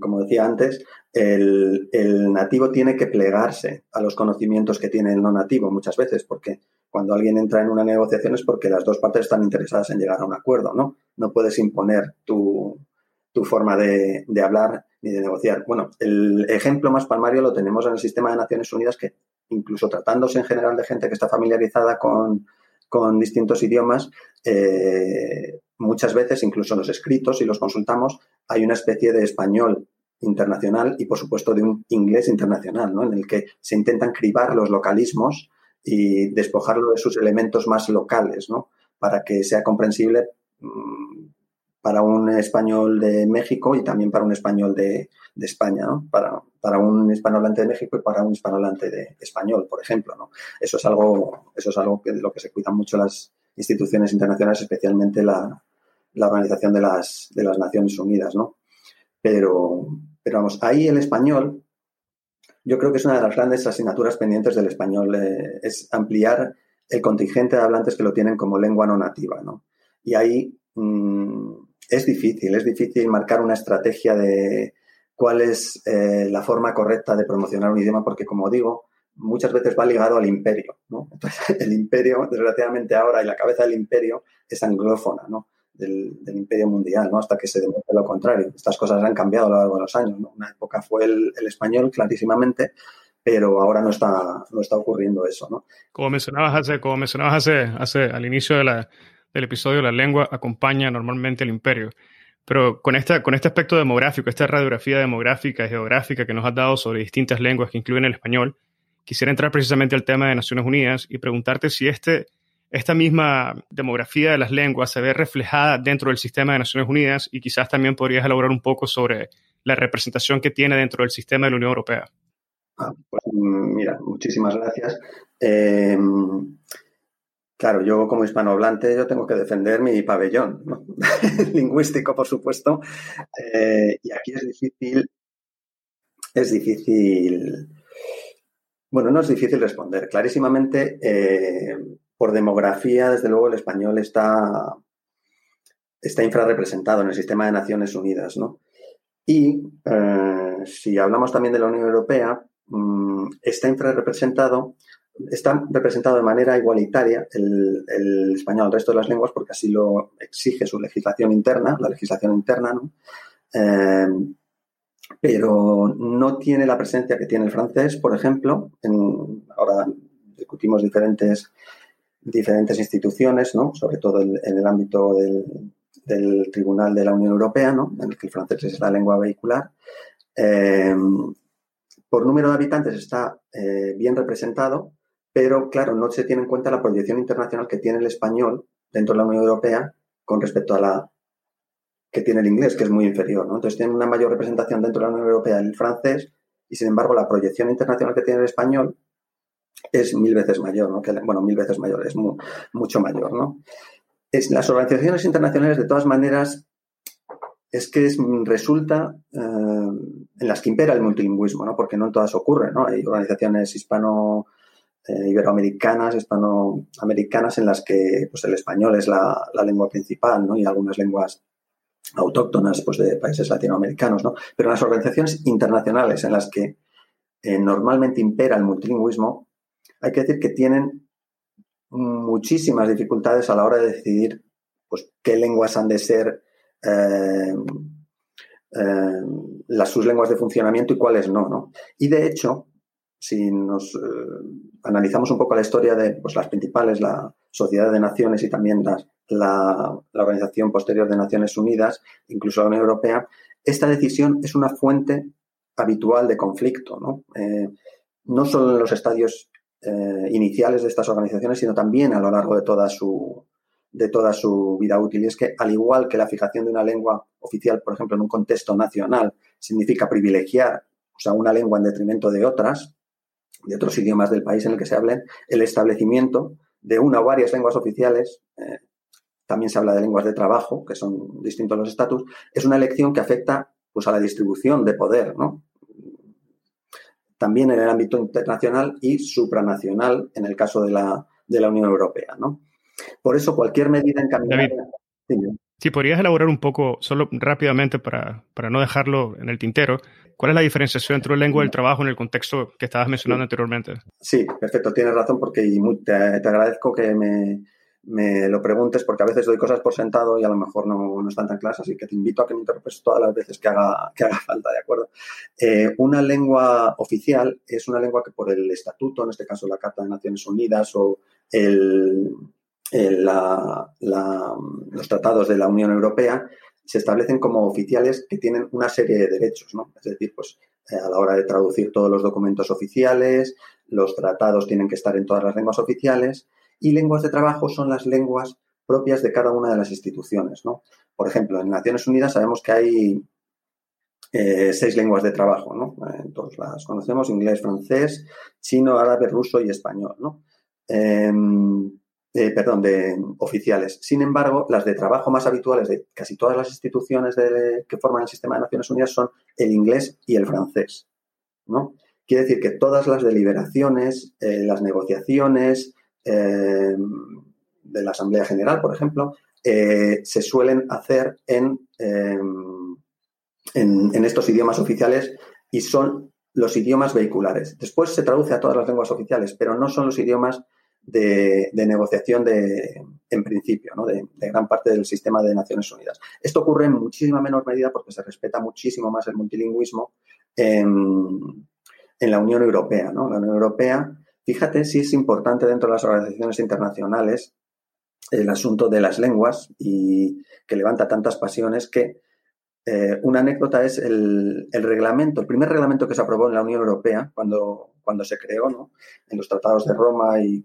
B: como decía antes, el, nativo tiene que plegarse a los conocimientos que tiene el no nativo muchas veces, porque Cuando alguien entra en una negociación es porque las dos partes están interesadas en llegar a un acuerdo, ¿no? No puedes imponer tu, forma de, de, hablar ni de negociar. Bueno, el ejemplo más palmario lo tenemos en el sistema de Naciones Unidas, que incluso tratándose en general de gente que está familiarizada con, con distintos idiomas, eh, muchas veces, incluso en los escritos, si los consultamos, hay una especie de español internacional y, por supuesto, de un inglés internacional, ¿no? en el que se intentan cribar los localismos y despojarlo de sus elementos más locales, ¿no? para que sea comprensible mm, para un español de México y también para un español de, España, ¿no? para, para, un hispanohablante de México y para un hispanohablante de español, por ejemplo. ¿no? Eso es algo, eso es algo que, de lo que se cuidan mucho las instituciones internacionales, especialmente la, la Organización de las, de las Naciones Unidas. ¿no? Pero, pero vamos, ahí el español, yo creo que es una de las grandes asignaturas pendientes del español, eh, es ampliar el contingente de hablantes que lo tienen como lengua no nativa. ¿no? Y ahí mm, es difícil, es difícil marcar una estrategia de cuál es eh, la forma correcta de promocionar un idioma, porque como digo, muchas veces va ligado al imperio, ¿no? Entonces, el imperio, desgraciadamente ahora, y la cabeza del imperio es anglófona, ¿no? Del, imperio mundial, ¿no? Hasta que se demuestre lo contrario. Estas cosas han cambiado a lo largo de los años, ¿no? Una época fue el, español, clarísimamente, pero ahora no está, no está ocurriendo eso, ¿no?
C: Como mencionabas hace, como mencionabas hace, hace al inicio del episodio, la lengua acompaña normalmente al imperio. Pero con, esta, con este aspecto demográfico, esta radiografía demográfica y geográfica que nos has dado sobre distintas lenguas que incluyen el español, quisiera entrar precisamente al tema de Naciones Unidas y preguntarte si este, esta misma demografía de las lenguas se ve reflejada dentro del sistema de Naciones Unidas y quizás también podrías elaborar un poco sobre la representación que tiene dentro del sistema de la Unión Europea.
B: Ah, pues, mira, muchísimas gracias. Eh, Claro, yo como hispanohablante yo tengo que defender mi pabellón lingüístico, por supuesto, eh, y aquí es difícil, es difícil, bueno, no es difícil responder. Clarísimamente, eh, por demografía, desde luego el español está, está infrarrepresentado en el sistema de Naciones Unidas, ¿no? Y eh, si hablamos también de la Unión Europea, mm, está infrarrepresentado está representado de manera igualitaria el, español al resto de las lenguas porque así lo exige su legislación interna, la legislación interna, ¿no? Eh, pero no tiene la presencia que tiene el francés, por ejemplo. ahora discutimos diferentes, diferentes instituciones, ¿no? sobre todo en, el ámbito del, Tribunal de la Unión Europea, ¿no? en el que el francés es la lengua vehicular. Eh, por número de habitantes está eh, bien representado, pero claro, no se tiene en cuenta la proyección internacional que tiene el español dentro de la Unión Europea con respecto a la que tiene el inglés, que es muy inferior. Entonces tiene una mayor representación dentro de la Unión Europea el francés y sin embargo la proyección internacional que tiene el español es mil veces mayor, ¿no? bueno, mil veces mayor, es mucho mayor. ¿no? Es, las organizaciones internacionales, de todas maneras, es que resulta eh, en las que impera el multilingüismo, ¿no? porque no en todas ocurre. ¿no? Hay organizaciones hispano eh, iberoamericanas, hispanoamericanas, en las que pues, el español es la, lengua principal, ¿no? Y algunas lenguas autóctonas pues, de países latinoamericanos, ¿no? Pero en las organizaciones internacionales en las que eh, normalmente impera el multilingüismo, hay que decir que tienen muchísimas dificultades a la hora de decidir pues, qué lenguas han de ser eh, las, sus lenguas de funcionamiento y cuáles no, ¿no? Y de hecho, si nos eh, analizamos un poco la historia de pues, las principales, la Sociedad de Naciones y también las, la, Organización Posterior de Naciones Unidas, incluso la Unión Europea, esta decisión es una fuente habitual de conflicto, ¿no? Eh, no solo en los estadios eh, iniciales de estas organizaciones, sino también a lo largo de toda su de toda su vida útil. Y es que, al igual que la fijación de una lengua oficial, por ejemplo, en un contexto nacional, significa privilegiar o una lengua en detrimento de otras, de otros idiomas del país en el que se hablen, el establecimiento de una o varias lenguas oficiales, eh, también se habla de lenguas de trabajo, que son distintos los estatus, es una elección que afecta pues, a la distribución de poder, ¿no? También en el ámbito internacional y supranacional en el caso de la, de la Unión Europea, ¿no? Por eso cualquier medida encaminada...
C: Si podrías elaborar un poco, solo rápidamente para, para no dejarlo en el tintero, ¿Cuál es la diferenciación entre una lengua del trabajo en el contexto que estabas mencionando anteriormente?
B: Sí, perfecto, tienes razón porque te, agradezco que me, me, lo preguntes porque a veces doy cosas por sentado y a lo mejor no, no están tan claras, así que te invito a que me interpretes todas las veces que haga, que haga falta, ¿de acuerdo? Eh, una lengua oficial es una lengua que por el estatuto, en este caso la Carta de Naciones Unidas o el, los tratados de la Unión Europea, se establecen como oficiales que tienen una serie de derechos, ¿no? Es decir, pues eh, a la hora de traducir todos los documentos oficiales, los tratados tienen que estar en todas las lenguas oficiales y lenguas de trabajo son las lenguas propias de cada una de las instituciones, ¿no? Por ejemplo, en Naciones Unidas sabemos que hay eh, seis lenguas de trabajo, ¿no? Eh, todos las conocemos, inglés, francés, chino, árabe, ruso y español, ¿no? Em, perdón, de oficiales. Sin embargo, las de trabajo más habituales de casi todas las instituciones que forman el sistema de Naciones Unidas son el inglés y el francés. ¿no? Quiere decir que todas las deliberaciones, eh, las negociaciones eh, de la Asamblea General, por ejemplo, eh, se suelen hacer en, en, en estos idiomas oficiales y son los idiomas vehiculares. Después se traduce a todas las lenguas oficiales, pero no son los idiomas de, negociación de, en principio, ¿no? de, gran parte del sistema de Naciones Unidas. Esto ocurre en muchísima menor medida porque se respeta muchísimo más el multilingüismo en, la Unión Europea. ¿no? La Unión Europea, fíjate si es importante dentro de las organizaciones internacionales el asunto de las lenguas y que levanta tantas pasiones que eh, una anécdota es el, reglamento, el primer reglamento que se aprobó en la Unión Europea cuando, cuando se creó, ¿no? en los tratados de Roma y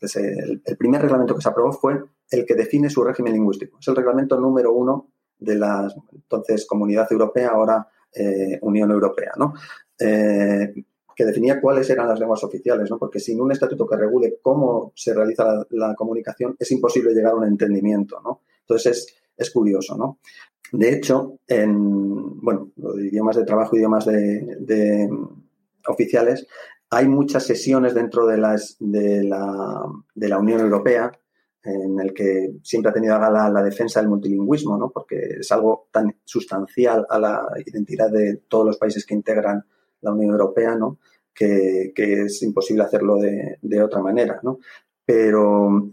B: el, primer reglamento que se aprobó fue el que define su régimen lingüístico. Es el reglamento número uno de la entonces Comunidad Europea, ahora eh, Unión Europea, ¿no? Eh, que definía cuáles eran las lenguas oficiales, ¿no? porque sin un estatuto que regule cómo se realiza la, comunicación es imposible llegar a un entendimiento. ¿no? Entonces es, curioso. ¿no? De hecho, en bueno, idiomas de trabajo, idiomas de oficiales, hay muchas sesiones dentro de, la, de la Unión Europea en el que siempre ha tenido a gala la defensa del multilingüismo, ¿no? porque es algo tan sustancial a la identidad de todos los países que integran la Unión Europea, ¿no? que, es imposible hacerlo de, de otra manera. ¿no? Pero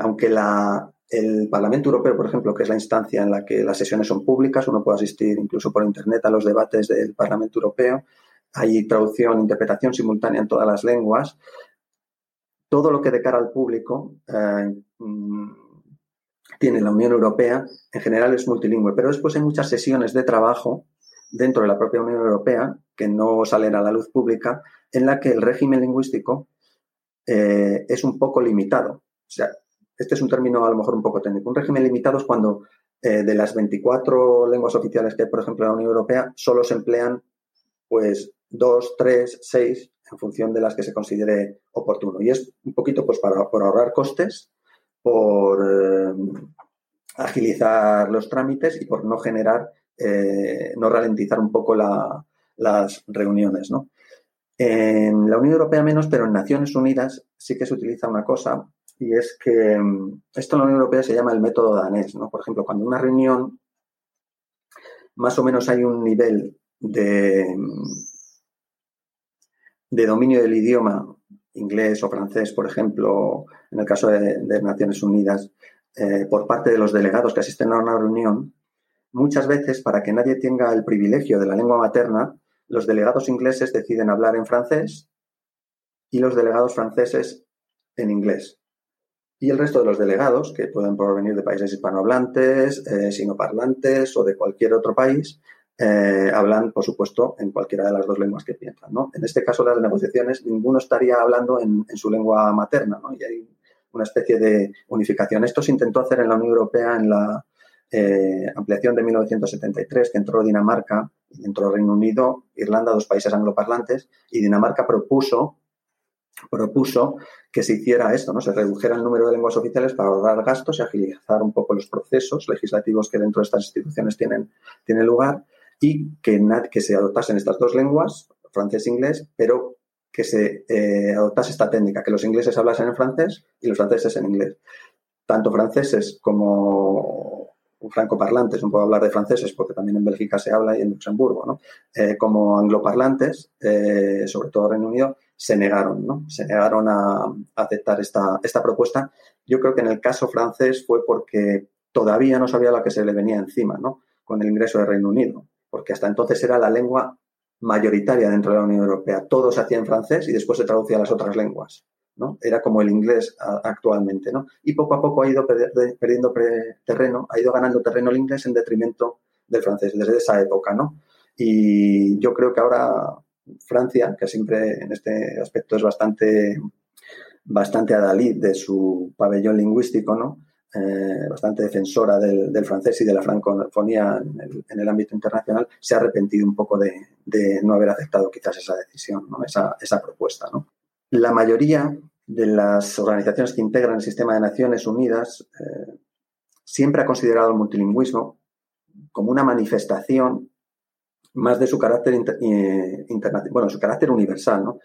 B: aunque la, el Parlamento Europeo, por ejemplo, que es la instancia en la que las sesiones son públicas, uno puede asistir incluso por Internet a los debates del Parlamento Europeo, hay traducción, interpretación simultánea en todas las lenguas. Todo lo que de cara al público eh, mm, tiene la Unión Europea, en general es multilingüe, pero después hay muchas sesiones de trabajo dentro de la propia Unión Europea que no salen a la luz pública, en la que el régimen lingüístico eh, es un poco limitado. O sea, este es un término a lo mejor un poco técnico. Un régimen limitado es cuando eh, de las 24 lenguas oficiales que hay, por ejemplo, en la Unión Europea, solo se emplean pues dos, tres, seis, en función de las que se considere oportuno. Y es un poquito pues para, por ahorrar costes, por eh, agilizar los trámites y por no generar, no ralentizar un poco las reuniones, ¿no? En la Unión Europea menos, pero en Naciones Unidas sí que se utiliza una cosa y es que mm, esto en la Unión Europea se llama el método danés, ¿no? Por ejemplo, cuando en una reunión más o menos hay un nivel de, de dominio del idioma inglés o francés, por ejemplo, en el caso de, Naciones Unidas, eh, por parte de los delegados que asisten a una reunión, muchas veces, para que nadie tenga el privilegio de la lengua materna, los delegados ingleses deciden hablar en francés y los delegados franceses en inglés. Y el resto de los delegados, que pueden provenir de países hispanohablantes, eh, sinoparlantes o de cualquier otro país, eh, hablan, por supuesto, en cualquiera de las dos lenguas que piensan. En este caso, las negociaciones, ninguno estaría hablando en, su lengua materna ¿no? y hay una especie de unificación. Esto se intentó hacer en la Unión Europea en la eh, ampliación de 1973, que entró Dinamarca, entró Reino Unido, Irlanda, dos países angloparlantes, y Dinamarca propuso propuso que se hiciera esto, ¿no? Se redujera el número de lenguas oficiales para ahorrar gastos y agilizar un poco los procesos legislativos que dentro de estas instituciones tienen, tienen lugar y que, que se adoptasen estas dos lenguas, francés e inglés, pero que se eh, adoptase esta técnica, que los ingleses hablasen en francés y los franceses en inglés. Tanto franceses como, francoparlantes, no puedo hablar de franceses porque también en Bélgica se habla y en Luxemburgo, ¿no? Eh, como angloparlantes, eh, sobre todo Reino Unido, se negaron, ¿no? Se negaron a, aceptar esta, esta propuesta. Yo creo que en el caso francés fue porque todavía no sabía lo que se le venía encima, ¿no? Con el ingreso del Reino Unido, porque hasta entonces era la lengua mayoritaria dentro de la Unión Europea. Todo se hacía en francés y después se traducía a las otras lenguas. ¿No? Era como el inglés actualmente, ¿no? Y poco a poco ha ido perdiendo terreno, ha ido ganando terreno el inglés en detrimento del francés desde esa época, ¿no? Y yo creo que ahora Francia, que siempre en este aspecto es bastante, bastante adalid de su pabellón lingüístico, ¿no? Eh, bastante defensora del, francés y de la francofonía en el, ámbito internacional, se ha arrepentido un poco de, no haber aceptado quizás esa decisión, esa, esa propuesta. ¿no? La mayoría de las organizaciones que integran el sistema de Naciones Unidas eh, siempre ha considerado el multilingüismo como una manifestación más de su carácter eh, bueno, su carácter universal, ¿no?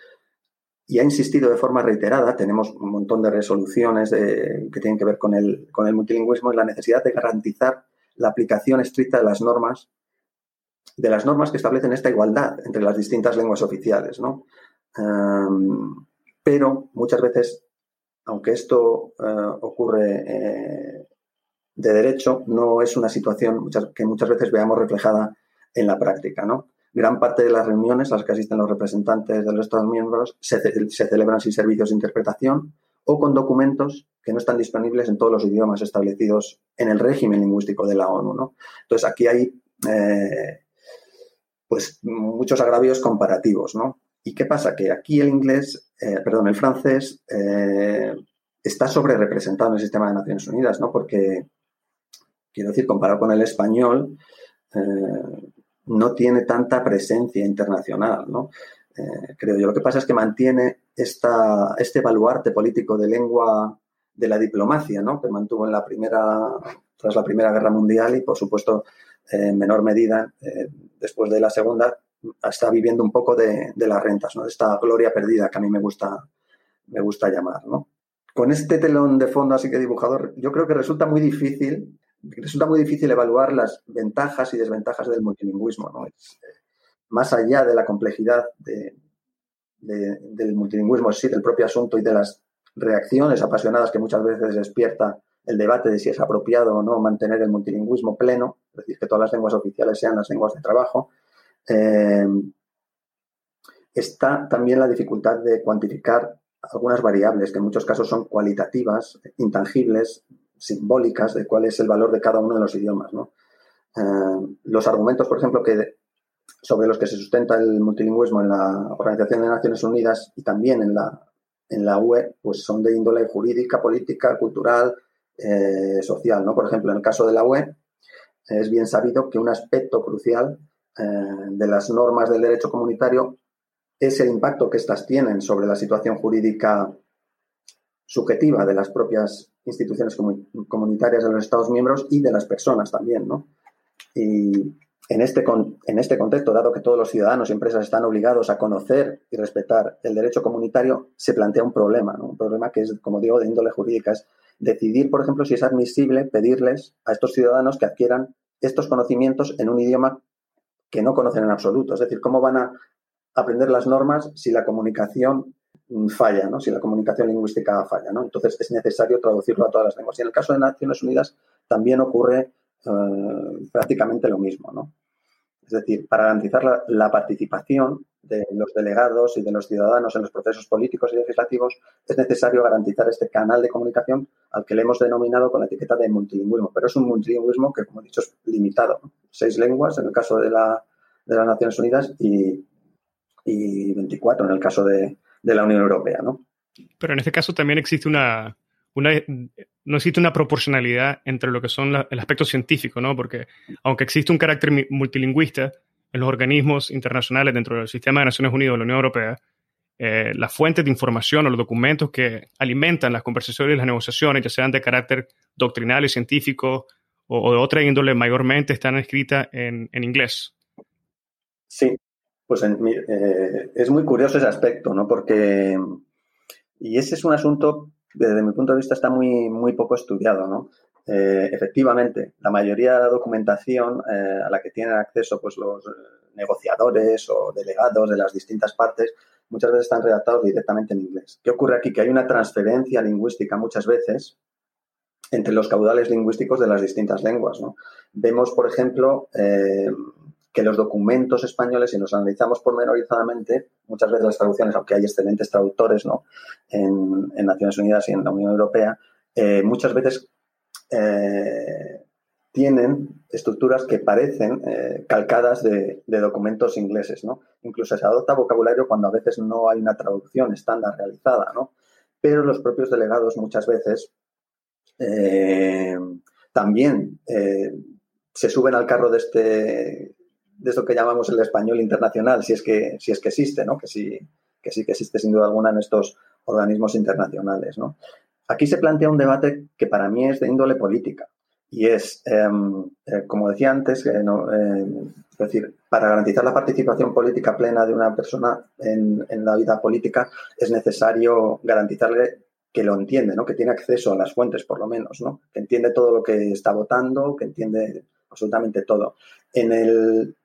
B: Y ha insistido de forma reiterada, tenemos un montón de resoluciones que tienen que ver con el, con el multilingüismo, en la necesidad de garantizar la aplicación estricta de las normas, de las normas que establecen esta igualdad entre las distintas lenguas oficiales, ¿no? Pero muchas veces, aunque esto eh, ocurre eh, de derecho, no es una situación que muchas veces veamos reflejada en la práctica, ¿no? Gran parte de las reuniones a las que asisten los representantes de los Estados miembros se, celebran sin servicios de interpretación o con documentos que no están disponibles en todos los idiomas establecidos en el régimen lingüístico de la ONU. Entonces, aquí hay eh, pues, muchos agravios comparativos. ¿no? ¿Y qué pasa? Que aquí el inglés, eh, perdón, el francés eh, está sobre representado en el sistema de Naciones Unidas, ¿no? Porque, quiero decir, comparado con el español, eh, no tiene tanta presencia internacional, ¿no? creo yo. Lo que pasa es que mantiene esta, este baluarte político de lengua de la diplomacia, ¿no? Que mantuvo en la primera, tras la Primera Guerra Mundial y, por supuesto, en menor medida, después de la Segunda, está viviendo un poco de, las rentas, ¿no? De esta gloria perdida que a mí me gusta, me gusta llamar, ¿no? Con este telón de fondo así que dibujado, yo creo que resulta muy difícil, resulta muy difícil evaluar las ventajas y desventajas del multilingüismo, ¿no? más allá de la complejidad del multilingüismo, sí, del propio asunto y de las reacciones apasionadas que muchas veces despierta el debate de si es apropiado o no mantener el multilingüismo pleno, es decir, que todas las lenguas oficiales sean las lenguas de trabajo, eh, está también la dificultad de cuantificar algunas variables que en muchos casos son cualitativas, intangibles, simbólicas de cuál es el valor de cada uno de los idiomas. Eh, los argumentos, por ejemplo, que sobre los que se sustenta el multilingüismo en la Organización de Naciones Unidas y también en la, en la UE, pues son de índole jurídica, política, cultural, eh, social. ¿no? Por ejemplo, en el caso de la UE, es bien sabido que un aspecto crucial eh, de las normas del derecho comunitario es el impacto que éstas tienen sobre la situación jurídica subjetiva de las propias instituciones comunitarias de los Estados miembros y de las personas también, ¿no? Y en este, en este contexto, dado que todos los ciudadanos y empresas están obligados a conocer y respetar el derecho comunitario, se plantea un problema. Un problema que es, como digo, de índole jurídica. Es decidir, por ejemplo, si es admisible pedirles a estos ciudadanos que adquieran estos conocimientos en un idioma que no conocen en absoluto. Es decir, ¿cómo van a aprender las normas si la comunicación falla, ¿no? si la comunicación lingüística falla? ¿no? Entonces es necesario traducirlo a todas las lenguas. Y en el caso de Naciones Unidas también ocurre eh, prácticamente lo mismo. ¿no? Es decir, para garantizar la, participación de los delegados y de los ciudadanos en los procesos políticos y legislativos, es necesario garantizar este canal de comunicación al que le hemos denominado con la etiqueta de multilingüismo. Pero es un multilingüismo que, como he dicho, es limitado. Seis lenguas en el caso de, la, de las Naciones Unidas y, y 24 en el caso de, de la Unión Europea. ¿no?
C: Pero en este caso también existe una, no existe una proporcionalidad entre lo que son el aspecto científico, ¿no? Porque aunque existe un carácter multilingüista en los organismos internacionales dentro del sistema de Naciones Unidas o la Unión Europea, eh, las fuentes de información o los documentos que alimentan las conversaciones y las negociaciones, ya sean de carácter doctrinal y científico o, de otra índole, mayormente están escritas en, inglés.
B: Sí, pues eh, es muy curioso ese aspecto, ¿no? Porque, y ese es un asunto desde mi punto de vista está muy, muy poco estudiado, ¿no? Eh, efectivamente, la mayoría de la documentación eh, a la que tienen acceso pues, los negociadores o delegados de las distintas partes muchas veces están redactados directamente en inglés. ¿Qué ocurre aquí? Que hay una transferencia lingüística muchas veces entre los caudales lingüísticos de las distintas lenguas. Vemos, por ejemplo, eh, que los documentos españoles, si los analizamos pormenorizadamente, muchas veces las traducciones, aunque hay excelentes traductores ¿no? en, Naciones Unidas y en la Unión Europea, eh, muchas veces eh, tienen estructuras que parecen calcadas de, documentos ingleses. Incluso se adopta vocabulario cuando a veces no hay una traducción estándar realizada. Pero los propios delegados muchas veces eh, también eh, se suben al carro de este de esto que llamamos el español internacional, si es que, si es que existe. Que sí, que sí que existe sin duda alguna en estos organismos internacionales. Aquí se plantea un debate que para mí es de índole política y es, em, eh, como decía antes, es decir, para garantizar la participación política plena de una persona en, en, la vida política es necesario garantizarle que lo entiende, ¿no? que tiene acceso a las fuentes, por lo menos, ¿no? que entiende todo lo que está votando, que entiende absolutamente todo. En el,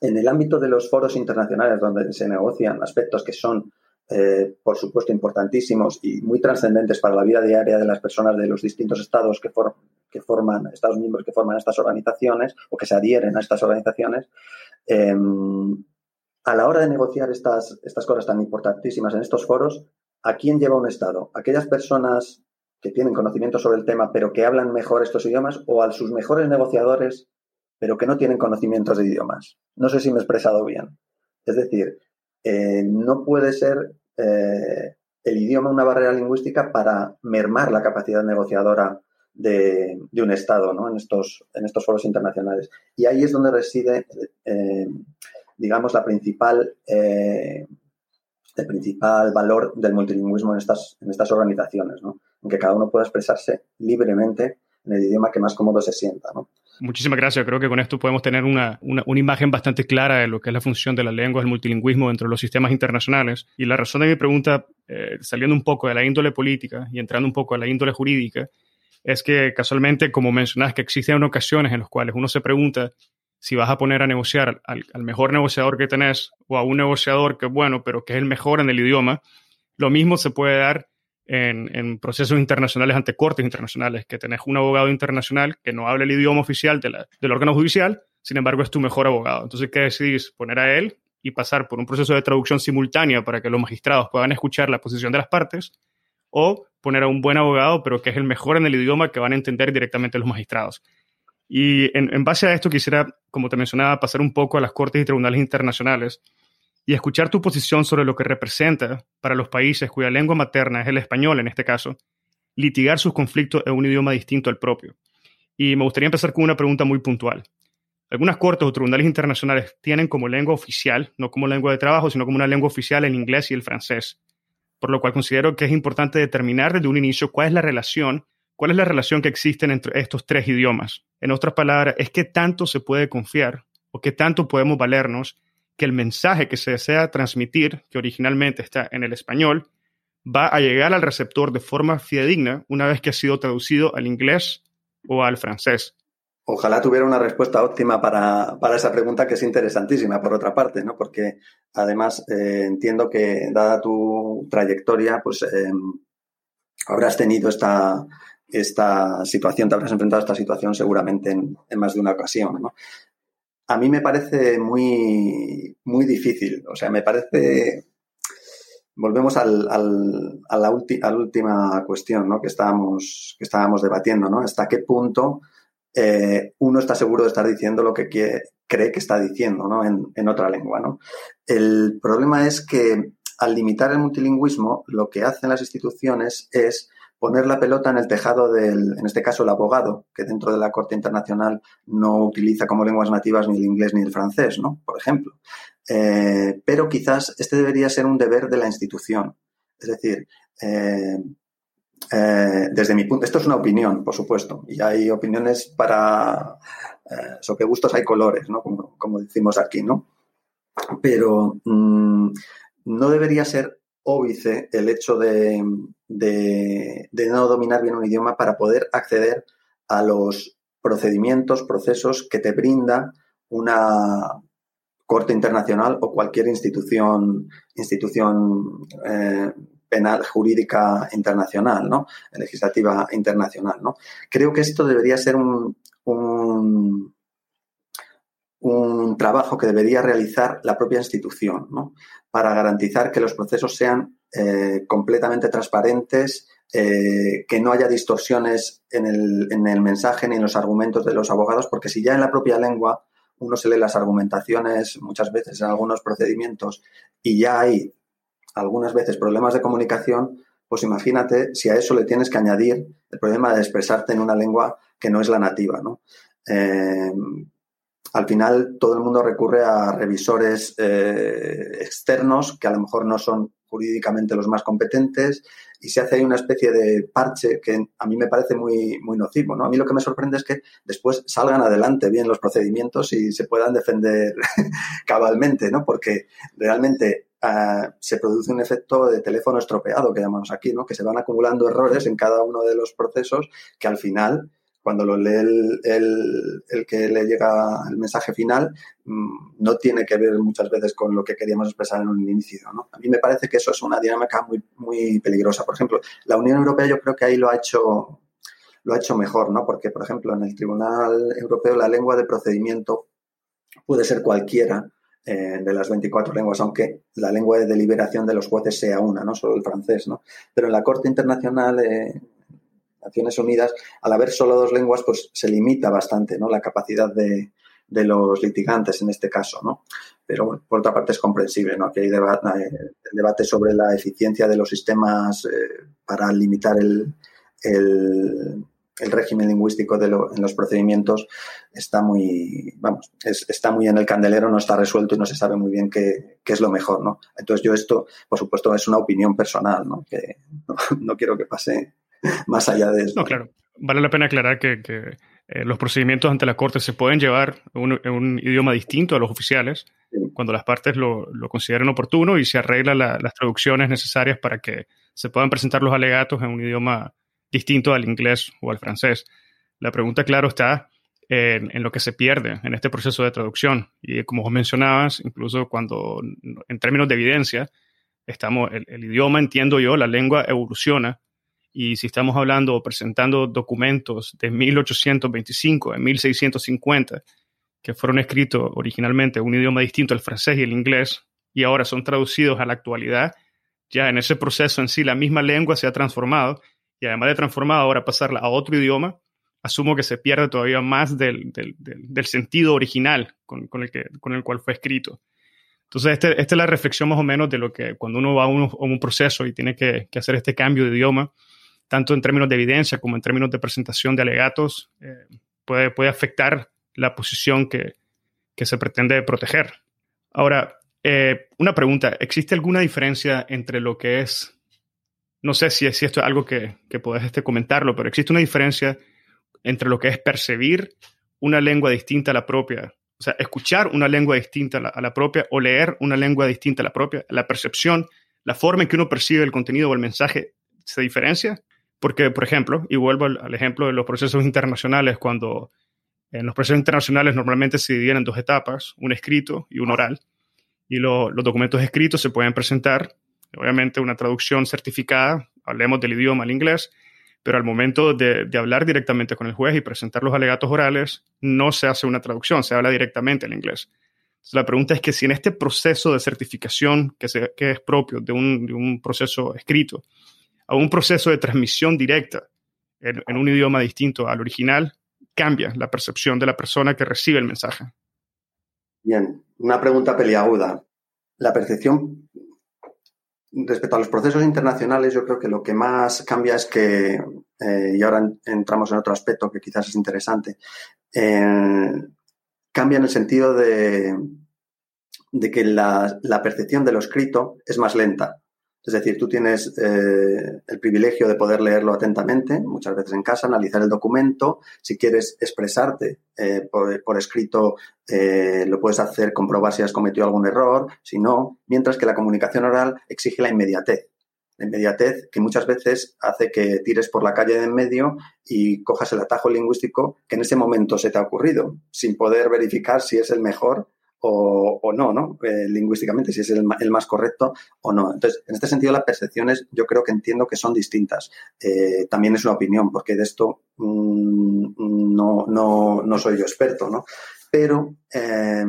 B: en el ámbito de los foros internacionales donde se negocian aspectos que son, eh, por supuesto, importantísimos y muy trascendentes para la vida diaria de las personas de los distintos estados que, que forman, estados miembros que forman estas organizaciones o que se adhieren a estas organizaciones, em, a la hora de negociar estas, estas cosas tan importantísimas en estos foros, ¿a quién lleva un Estado? ¿Aquellas personas que tienen conocimiento sobre el tema pero que hablan mejor estos idiomas o a sus mejores negociadores pero que no tienen conocimientos de idiomas? No sé si me he expresado bien. Es decir, eh, no puede ser eh, el idioma una barrera lingüística para mermar la capacidad negociadora de, un Estado ¿no? en, estos, en estos foros internacionales. Y ahí es donde reside, eh, digamos, la principal el principal valor del multilingüismo en estas, en estas organizaciones. En que cada uno pueda expresarse libremente en el idioma que más cómodo se sienta.
C: Muchísimas gracias. Creo que con esto podemos tener una, una, una, imagen bastante clara de lo que es la función de las lenguas, el multilingüismo dentro de los sistemas internacionales. Y la razón de mi pregunta, eh, saliendo un poco de la índole política y entrando un poco a la índole jurídica, es que casualmente, como mencionas, que existen ocasiones en las cuales uno se pregunta si vas a poner a negociar al, mejor negociador que tenés o a un negociador que bueno, pero que es el mejor en el idioma, lo mismo se puede dar en, procesos internacionales ante cortes internacionales, que tenés un abogado internacional que no habla el idioma oficial del órgano judicial, sin embargo es tu mejor abogado. Entonces, ¿qué decidís? Poner a él y pasar por un proceso de traducción simultánea para que los magistrados puedan escuchar la posición de las partes, o poner a un buen abogado, pero que es el mejor en el idioma que van a entender directamente los magistrados. Y en, base a esto quisiera, como te mencionaba, pasar un poco a las cortes y tribunales internacionales y escuchar tu posición sobre lo que representa para los países cuya lengua materna es el español en este caso, litigar sus conflictos en un idioma distinto al propio. Y me gustaría empezar con una pregunta muy puntual. Algunas cortes o tribunales internacionales tienen como lengua oficial, no como lengua de trabajo, sino como una lengua oficial el inglés y el francés, por lo cual considero que es importante determinar desde un inicio cuál es la relación ¿Cuál es la relación que existe entre estos tres idiomas? En otras palabras, es qué tanto se puede confiar o qué tanto podemos valernos que el mensaje que se desea transmitir, que originalmente está en el español, va a llegar al receptor de forma fidedigna una vez que ha sido traducido al inglés o al francés.
B: Ojalá tuviera una respuesta óptima para, esa pregunta que es interesantísima, por otra parte, ¿no? Porque además eh, entiendo que, dada tu trayectoria, pues eh, habrás tenido esta, esta situación, te habrás enfrentado a esta situación seguramente en, más de una ocasión. A mí me parece muy, muy difícil, o sea, me parece... Volvemos a, la última cuestión ¿no? que, estábamos, que estábamos debatiendo, ¿no? Hasta qué punto eh, uno está seguro de estar diciendo lo que cree que está diciendo ¿no? en, en otra lengua. ¿no? El problema es que al limitar el multilingüismo, lo que hacen las instituciones es poner la pelota en el tejado del, en este caso, el abogado, que dentro de la Corte Internacional no utiliza como lenguas nativas ni el inglés ni el francés, ¿no? Por ejemplo. Eh, pero quizás este debería ser un deber de la institución. Es decir, eh, eh, desde mi punto, esto es una opinión, por supuesto, y hay opiniones para, sobre gustos hay colores, ¿no? Como, decimos aquí, ¿no? Pero mm, no debería ser óbice el hecho de, no dominar bien un idioma para poder acceder a los procedimientos, procesos que te brinda una corte internacional o cualquier institución, institución eh, penal, jurídica internacional, ¿no? Legislativa internacional, ¿no? Creo que esto debería ser un, un, trabajo que debería realizar la propia institución, ¿no? Para garantizar que los procesos sean eh, completamente transparentes, eh, que no haya distorsiones en el, en el mensaje ni en los argumentos de los abogados, porque si ya en la propia lengua uno se lee las argumentaciones muchas veces en algunos procedimientos y ya hay algunas veces problemas de comunicación, pues imagínate si a eso le tienes que añadir el problema de expresarte en una lengua que no es la nativa, ¿no? Eh, al final todo el mundo recurre a revisores externos que a lo mejor no son jurídicamente los más competentes y se hace ahí una especie de parche que a mí me parece muy, muy nocivo. ¿no? A mí lo que me sorprende es que después salgan adelante bien los procedimientos y se puedan defender cabalmente, ¿no? porque realmente uh, se produce un efecto de teléfono estropeado que llamamos aquí, ¿no? que se van acumulando errores en cada uno de los procesos que al final cuando lo lee el, el, que le llega el mensaje final, mm, no tiene que ver muchas veces con lo que queríamos expresar en un inicio. ¿no? A mí me parece que eso es una dinámica muy, muy peligrosa. Por ejemplo, la Unión Europea yo creo que ahí lo ha hecho, lo ha hecho mejor, ¿no? porque, por ejemplo, en el Tribunal Europeo la lengua de procedimiento puede ser cualquiera eh, de las 24 lenguas, aunque la lengua de deliberación de los jueces sea una, no solo el francés. ¿no? Pero en la Corte Internacional... Eh, Naciones Unidas, al haber solo dos lenguas, pues se limita bastante ¿no? la capacidad de, los litigantes en este caso, ¿no? Pero por otra parte es comprensible, ¿no? Que hay debate, eh, el debate sobre la eficiencia de los sistemas eh, para limitar el, el, régimen lingüístico de en los procedimientos está muy, vamos, está muy en el candelero, no está resuelto y no se sabe muy bien qué, qué, es lo mejor, ¿no? Entonces yo esto, por supuesto, es una opinión personal, ¿no? Que no quiero que pase más allá de eso.
C: No, claro. Vale la pena aclarar que, eh, los procedimientos ante la Corte se pueden llevar en un, idioma distinto a los oficiales cuando las partes lo, lo, consideren oportuno y se arreglan las traducciones necesarias para que se puedan presentar los alegatos en un idioma distinto al inglés o al francés. La pregunta, claro, está en, en, lo que se pierde en este proceso de traducción. Y como vos mencionabas, incluso cuando, en términos de evidencia, estamos, el idioma, entiendo yo, la lengua evoluciona y si estamos hablando o presentando documentos de 1825, de 1650, que fueron escritos originalmente en un idioma distinto al francés y el inglés, y ahora son traducidos a la actualidad, ya en ese proceso en sí la misma lengua se ha transformado, y además de transformado ahora pasarla a otro idioma, asumo que se pierde todavía más del, del, del, sentido original con, con, el que, con el cual fue escrito. Entonces, este, esta es la reflexión más o menos de lo que cuando uno va a a un proceso y tiene que, que, hacer este cambio de idioma, tanto en términos de evidencia como en términos de presentación de alegatos, eh, puede, puede afectar la posición que, que se pretende proteger. Ahora, eh, una pregunta, ¿existe alguna diferencia entre lo que es, no sé si, si esto es algo que, que podés este, comentarlo, pero existe una diferencia entre lo que es percibir una lengua distinta a la propia, o sea, escuchar una lengua distinta a la, a la propia o leer una lengua distinta a la propia, la percepción, la forma en que uno percibe el contenido o el mensaje, ¿se diferencia? Porque, por ejemplo, y vuelvo al, ejemplo de los procesos internacionales, cuando en los procesos internacionales normalmente se dividen en dos etapas, un escrito y un oral. Y los documentos escritos se pueden presentar, obviamente una traducción certificada, hablemos del idioma al inglés, pero al momento de, hablar directamente con el juez y presentar los alegatos orales, no se hace una traducción, se habla directamente en inglés. Entonces, la pregunta es que si en este proceso de certificación que, que es propio de un, de un proceso escrito, a un proceso de transmisión directa en, un idioma distinto al original, cambia la percepción de la persona que recibe el mensaje.
B: Bien, una pregunta peliaguda. La percepción respecto a los procesos internacionales, yo creo que lo que más cambia es que, eh, y ahora entramos en otro aspecto que quizás es interesante, eh, cambia en el sentido de, de que la percepción de lo escrito es más lenta. Es decir, tú tienes eh, el privilegio de poder leerlo atentamente, muchas veces en casa, analizar el documento. Si quieres expresarte eh, por, escrito, eh, lo puedes hacer, comprobar si has cometido algún error, si no, mientras que la comunicación oral exige la inmediatez. La inmediatez que muchas veces hace que tires por la calle de en medio y cojas el atajo lingüístico que en ese momento se te ha ocurrido, sin poder verificar si es el mejor o, no, ¿no? Eh, lingüísticamente, si es el, más correcto o no. Entonces, en este sentido, las percepciones yo creo que entiendo que son distintas. Eh, también es una opinión, porque de esto mm, no, no, no, soy yo experto, ¿no? Pero eh,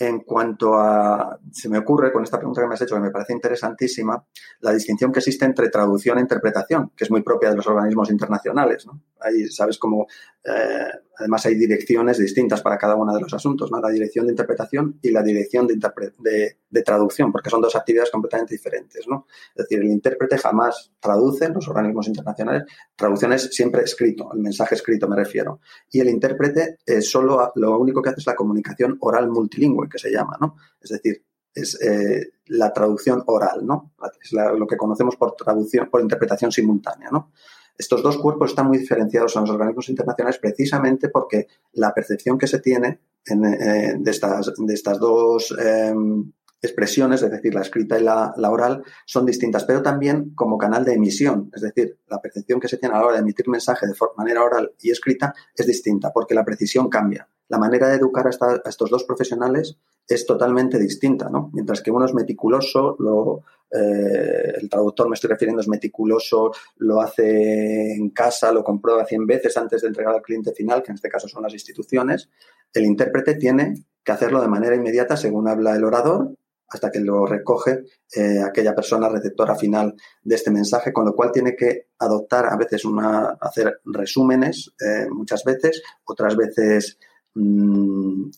B: en cuanto a, se me ocurre con esta pregunta que me has hecho, que me parece interesantísima, la distinción que existe entre traducción e interpretación, que es muy propia de los organismos internacionales. ¿no? Ahí sabes cómo, eh, además hay direcciones distintas para cada uno de los asuntos, ¿no? la dirección de interpretación y la dirección de, de, traducción, porque son dos actividades completamente diferentes. ¿no? Es decir, el intérprete jamás traduce en los organismos internacionales, traducción es siempre escrito, el mensaje escrito me refiero. Y el intérprete eh, solo lo único que hace es la comunicación oral multilingüe que se llama, ¿no? Es decir, es eh, la traducción oral, ¿no? Es lo que conocemos por traducción, por interpretación simultánea, ¿no? Estos dos cuerpos están muy diferenciados en los organismos internacionales precisamente porque la percepción que se tiene eh, de, estas, de estas dos em, expresiones, es decir, la escrita y la, oral, son distintas, pero también como canal de emisión, es decir, la percepción que se tiene a la hora de emitir mensaje de manera oral y escrita es distinta, porque la precisión cambia. La manera de educar a, estos dos profesionales es totalmente distinta, ¿no? Mientras que uno es meticuloso, lo, eh, el traductor me estoy refiriendo es meticuloso, lo hace en casa, lo comprueba 100 veces antes de entregar al cliente final, que en este caso son las instituciones, el intérprete tiene que hacerlo de manera inmediata según habla el orador hasta que lo recoge eh, aquella persona receptora final de este mensaje, con lo cual tiene que adoptar a veces una, hacer resúmenes eh, muchas veces, otras veces, mm,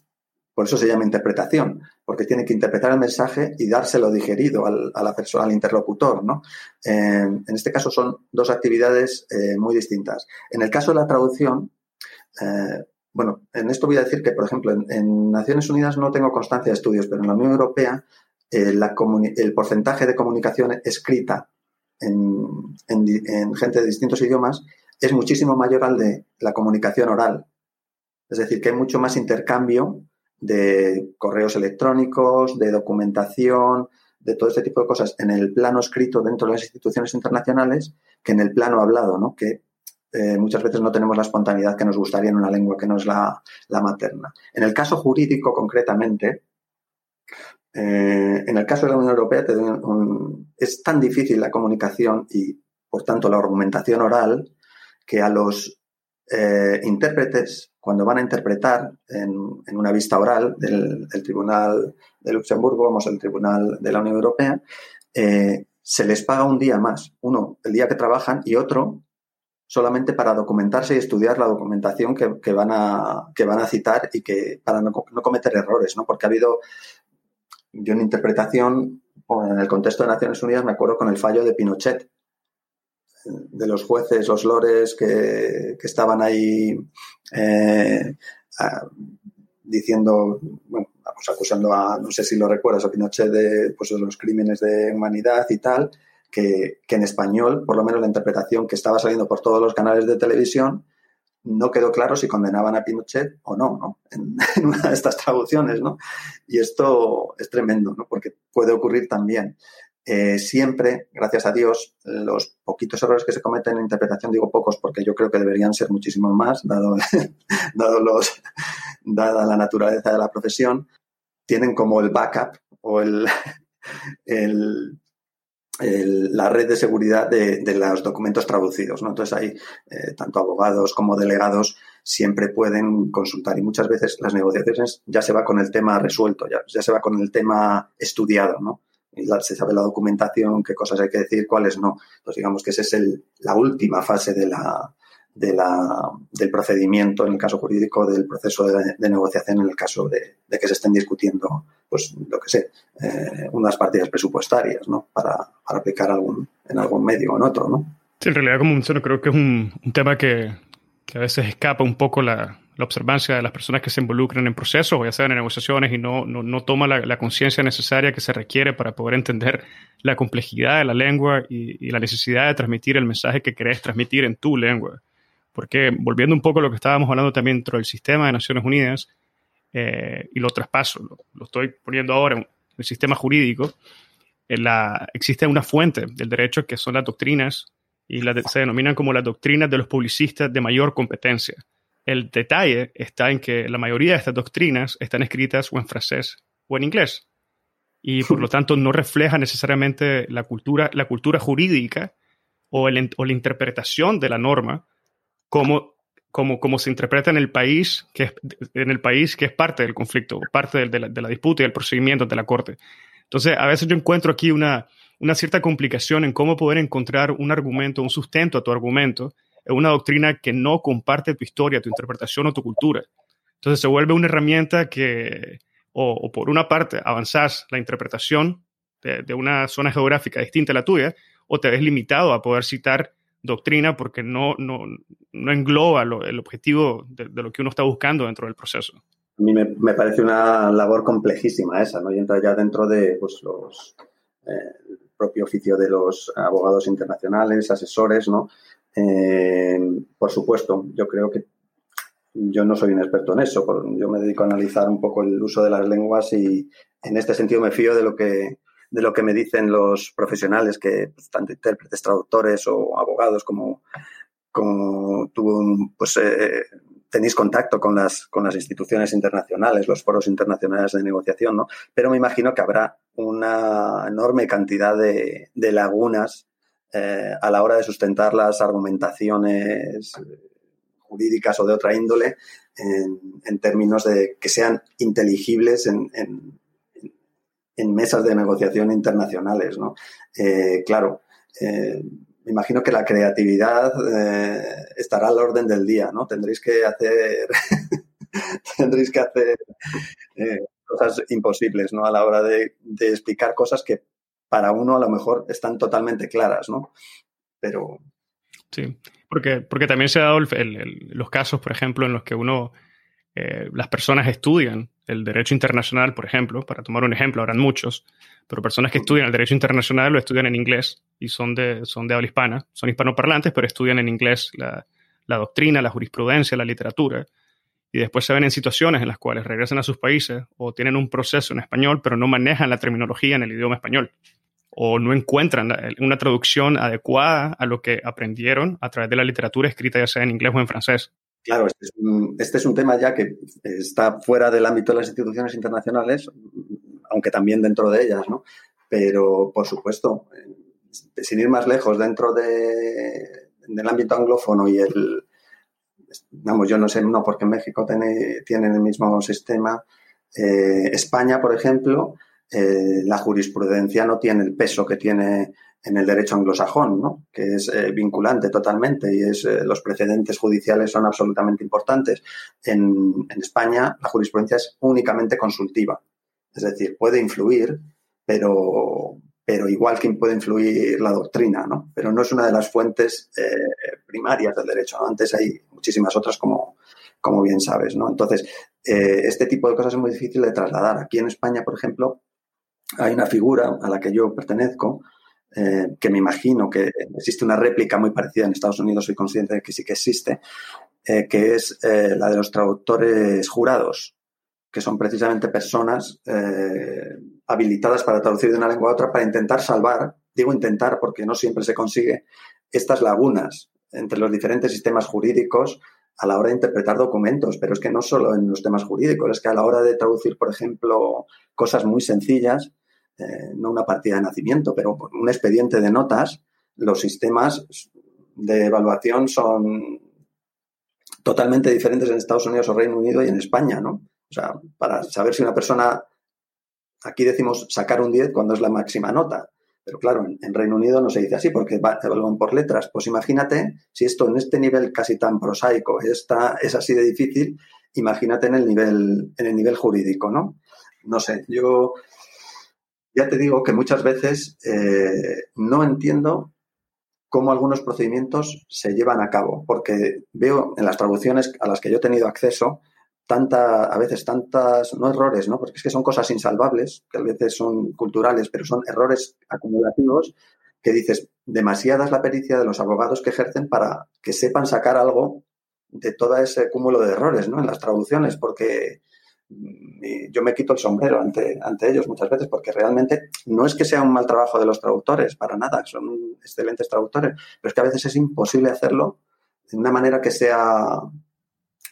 B: por eso se llama interpretación, porque tiene que interpretar el mensaje y dárselo digerido al, a la persona, al interlocutor, ¿no? Eh, en este caso son dos actividades muy distintas. En el caso de la traducción, bueno, en esto voy a decir que, por ejemplo, en, Naciones Unidas no tengo constancia de estudios, pero en la Unión Europea eh, el porcentaje de comunicación escrita en, gente de distintos idiomas es muchísimo mayor al de la comunicación oral. Es decir, que hay mucho más intercambio de correos electrónicos, de documentación, de todo este tipo de cosas en el plano escrito dentro de las instituciones internacionales que en el plano hablado, ¿no? Que eh, muchas veces no tenemos la espontaneidad que nos gustaría en una lengua que no es la, materna. En el caso jurídico, concretamente, eh, en el caso de la Unión Europea es tan difícil la comunicación y, por tanto, la argumentación oral que a los eh, intérpretes, cuando van a interpretar en, una vista oral del, Tribunal de Luxemburgo, vamos, el Tribunal de la Unión Europea, se les paga un día más. Uno, el día que trabajan y otro, solamente para documentarse y estudiar la documentación que, van, a, que van a citar y que para no, cometer errores, ¿no? Porque ha habido, yo en interpretación, en el contexto de Naciones Unidas, me acuerdo con el fallo de Pinochet, de los jueces, los lores que, estaban ahí eh, diciendo, bueno, acusando a, no sé si lo recuerdas, a Pinochet de, pues, los crímenes de humanidad y tal, que, en español, por lo menos la interpretación que estaba saliendo por todos los canales de televisión, no quedó claro si condenaban a Pinochet o no, ¿no? En, una de estas traducciones, ¿no? Y esto es tremendo, ¿no? Porque puede ocurrir también. Eh, siempre, gracias a Dios, los poquitos errores que se cometen en interpretación, digo pocos porque yo creo que deberían ser muchísimos más, dado, dado los, dada la naturaleza de la profesión, tienen como el backup o el, la red de seguridad de, los documentos traducidos. ¿no? Entonces, ahí eh, tanto abogados como delegados siempre pueden consultar y muchas veces las negociaciones ya se va con el tema resuelto, ya, ya se va con el tema estudiado, ¿no? Se sabe la documentación, qué cosas hay que decir, cuáles no. Entonces, digamos que esa es el, la última fase de la, de la, del procedimiento en el caso jurídico, del proceso de, negociación en el caso de, que se estén discutiendo, pues lo que sé, eh, unas partidas presupuestarias, ¿no? Para, para, aplicar algún, en algún medio o en otro, ¿no?
C: Sí, en realidad, como menciono, creo que es un, un tema que, que, a veces escapa un poco la, la, observancia de las personas que se involucran en procesos o ya sean en negociaciones y no, no, no toma la, la conciencia necesaria que se requiere para poder entender la complejidad de la lengua y, y la necesidad de transmitir el mensaje que querés transmitir en tu lengua. Porque volviendo un poco a lo que estábamos hablando también dentro del sistema de Naciones Unidas, eh, y lo traspaso, lo, estoy poniendo ahora en el sistema jurídico, la, existe una fuente del derecho que son las doctrinas y se denominan como las doctrinas de los publicistas de mayor competencia. El detalle está en que la mayoría de estas doctrinas están escritas o en francés o en inglés y por lo tanto no refleja necesariamente la cultura, la cultura jurídica o, el, o la interpretación de la norma como, como, como se interpreta en el país que es, en el país que es parte del conflicto, parte de, la, de la disputa y del procedimiento de la corte. Entonces, a veces yo encuentro aquí una, una cierta complicación en cómo poder encontrar un argumento, un sustento a tu argumento en una doctrina que no comparte tu historia, tu interpretación o tu cultura. Entonces se vuelve una herramienta que, o, por una parte, avanzás la interpretación de, una zona geográfica distinta a la tuya, o te ves limitado a poder citar doctrina porque no, no, no engloba el objetivo de, lo que uno está buscando dentro del proceso.
B: A mí me, me, parece una labor complejísima esa, ¿no? Y entra ya dentro de pues, los, eh, propio oficio de los abogados internacionales, asesores, ¿no? Eh, por supuesto, yo creo que yo no soy un experto en eso, yo me dedico a analizar un poco el uso de las lenguas y en este sentido me fío de lo que de lo que me dicen los profesionales, que pues, tanto intérpretes, traductores o abogados como, como tú, pues eh, tenéis contacto con las, con las instituciones internacionales, los foros internacionales de negociación, ¿no? Pero me imagino que habrá una enorme cantidad de, lagunas eh, a la hora de sustentar las argumentaciones jurídicas o de otra índole en, términos de que sean inteligibles en, en, mesas de negociación internacionales, ¿no? Eh, claro, eh, me imagino que la creatividad eh, estará al orden del día, ¿no? Tendréis que hacer, tendréis que hacer eh, cosas imposibles, ¿no? A la hora de, explicar cosas que para uno a lo mejor están totalmente claras, ¿no? Pero...
C: Sí, porque, porque también se han dado los casos, por ejemplo, en los que uno, eh, las personas estudian el derecho internacional, por ejemplo, para tomar un ejemplo, habrán muchos, pero personas que estudian el derecho internacional lo estudian en inglés y son de, son de habla hispana, son hispanoparlantes, pero estudian en inglés la doctrina, la jurisprudencia, la literatura, y después se ven en situaciones en las cuales regresan a sus países o tienen un proceso en español, pero no manejan la terminología en el idioma español o no encuentran una traducción adecuada a lo que aprendieron a través de la literatura escrita ya sea en inglés o en francés.
B: Claro, este es, un, este es un tema ya que está fuera del ámbito de las instituciones internacionales, aunque también dentro de ellas, ¿no? Pero, por supuesto, eh, sin ir más lejos, dentro de, del ámbito anglófono y el, vamos, yo no sé, no, porque México tiene, tienen el mismo sistema. Eh, España, por ejemplo, eh, la jurisprudencia no tiene el peso que tiene en el derecho anglosajón, ¿no? que es eh, vinculante totalmente y es, eh, los precedentes judiciales son absolutamente importantes. En, España la jurisprudencia es únicamente consultiva, es decir, puede influir, pero, pero igual que puede influir la doctrina, ¿no? pero no es una de las fuentes primarias del derecho. Antes hay muchísimas otras, como, como bien sabes. ¿no? Entonces, este tipo de cosas es muy difícil de trasladar. Aquí en España, por ejemplo, hay una figura a la que yo pertenezco, eh, que me imagino que existe una réplica muy parecida en Estados Unidos, soy consciente de que sí que existe, eh, que es eh, la de los traductores jurados, que son precisamente personas habilitadas para traducir de una lengua a otra para intentar salvar, digo intentar porque no siempre se consigue, estas lagunas entre los diferentes sistemas jurídicos a la hora de interpretar documentos, pero es que no solo en los temas jurídicos, es que a la hora de traducir, por ejemplo, cosas muy sencillas, eh, no una partida de nacimiento, pero un expediente de notas, los sistemas de evaluación son totalmente diferentes en Estados Unidos o Reino Unido y en España, ¿no? O sea, para saber si una persona, aquí decimos sacar un 10 cuando es la máxima nota, pero claro, en, Reino Unido no se dice así porque evalúan por letras. Pues imagínate si esto en este nivel casi tan prosaico está, es así de difícil, imagínate en el nivel, en el nivel jurídico, ¿no? No sé, yo ya te digo que muchas veces eh, no entiendo cómo algunos procedimientos se llevan a cabo, porque veo en las traducciones a las que yo he tenido acceso tanta, a veces tantas, no errores, ¿no? Porque es que son cosas insalvables, que a veces son culturales, pero son errores acumulativos que dices, demasiada es la pericia de los abogados que ejercen para que sepan sacar algo de todo ese cúmulo de errores, ¿no? En las traducciones, porque yo me quito el sombrero ante, ante ellos muchas veces porque realmente no es que sea un mal trabajo de los traductores, para nada, son excelentes traductores, pero es que a veces es imposible hacerlo de una manera que sea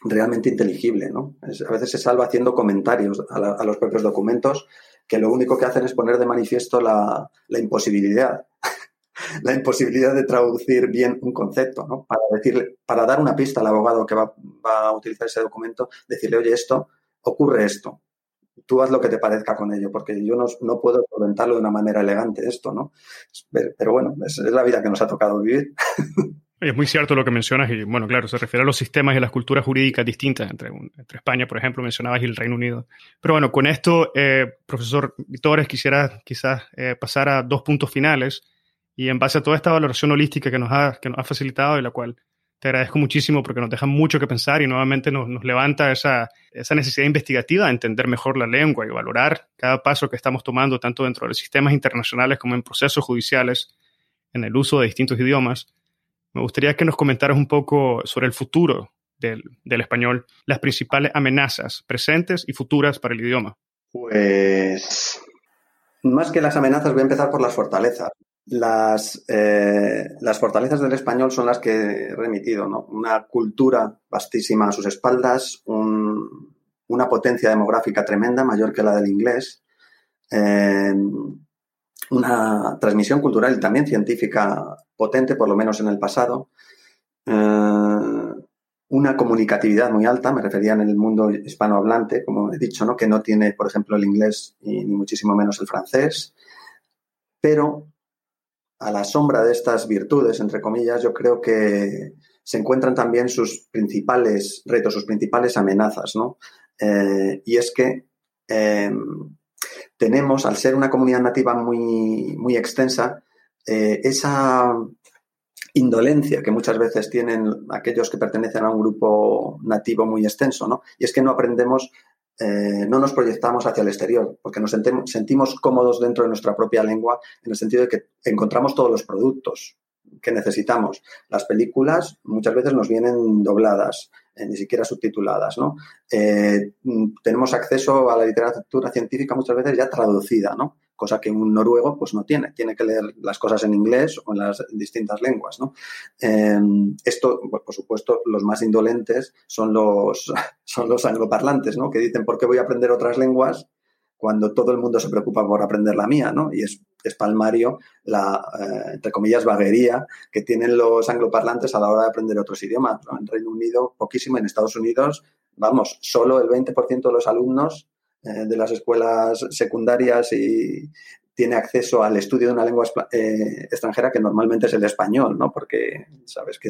B: realmente inteligible, ¿no? a veces se salva haciendo comentarios a, los propios documentos que lo único que hacen es poner de manifiesto la, la imposibilidad la imposibilidad de traducir bien un concepto, ¿no? Para decirle, para dar una pista al abogado que va, va, a utilizar ese documento, decirle, oye, esto, ocurre esto. Tú haz lo que te parezca con ello, porque yo no, no puedo comentarlo de una manera elegante esto, ¿no? Pero, bueno, es, es la vida que nos ha tocado vivir.
C: Es muy cierto lo que mencionas y, bueno, claro, se refiere a los sistemas y las culturas jurídicas distintas entre, entre España, por ejemplo, mencionabas, y el Reino Unido. Pero bueno, con esto, eh, profesor Vitores, quisiera quizás eh, pasar a dos puntos finales y en base a toda esta valoración holística que nos ha, que nos ha facilitado y la cual te agradezco muchísimo porque nos deja mucho que pensar y nuevamente nos, levanta esa, esa, necesidad investigativa de entender mejor la lengua y valorar cada paso que estamos tomando tanto dentro de los sistemas internacionales como en procesos judiciales en el uso de distintos idiomas. Me gustaría que nos comentaras un poco sobre el futuro del, del español, las principales amenazas presentes y futuras para el idioma.
B: Pues más que las amenazas, voy a empezar por las fortalezas. Las, eh, las fortalezas del español son las que he remitido, ¿no? Una cultura vastísima a sus espaldas, un, una potencia demográfica tremenda, mayor que la del inglés, eh, una transmisión cultural y también científica potente, por lo menos en el pasado, eh, una comunicatividad muy alta, me refería en el mundo hispanohablante, como he dicho, ¿no? que no tiene, por ejemplo, el inglés y ni muchísimo menos el francés, pero a la sombra de estas virtudes, entre comillas, yo creo que se encuentran también sus principales retos, sus principales amenazas, ¿no? Eh, y es que eh, tenemos, al ser una comunidad nativa muy, muy extensa, eh, esa indolencia que muchas veces tienen aquellos que pertenecen a un grupo nativo muy extenso, ¿no? Y es que no aprendemos eh, no nos proyectamos hacia el exterior, porque nos sentimos cómodos dentro de nuestra propia lengua, en el sentido de que encontramos todos los productos que necesitamos. Las películas muchas veces nos vienen dobladas, eh, ni siquiera subtituladas, ¿no? Eh, tenemos acceso a la literatura científica muchas veces ya traducida, ¿no? Cosa que un noruego pues no tiene, tiene que leer las cosas en inglés o en las distintas lenguas. ¿no? Em, esto, por supuesto, los más indolentes son los, son los angloparlantes, ¿no? que dicen, ¿por qué voy a aprender otras lenguas cuando todo el mundo se preocupa por aprender la mía? ¿no? Y es, es palmario la, eh, entre comillas, vaguería que tienen los angloparlantes a la hora de aprender otros idiomas. En Reino Unido, poquísimo, en Estados Unidos, vamos, solo el 20% de los alumnos eh, de las escuelas secundarias y tiene acceso al estudio de una lengua eh, extranjera que normalmente es el español, ¿no? Porque sabes que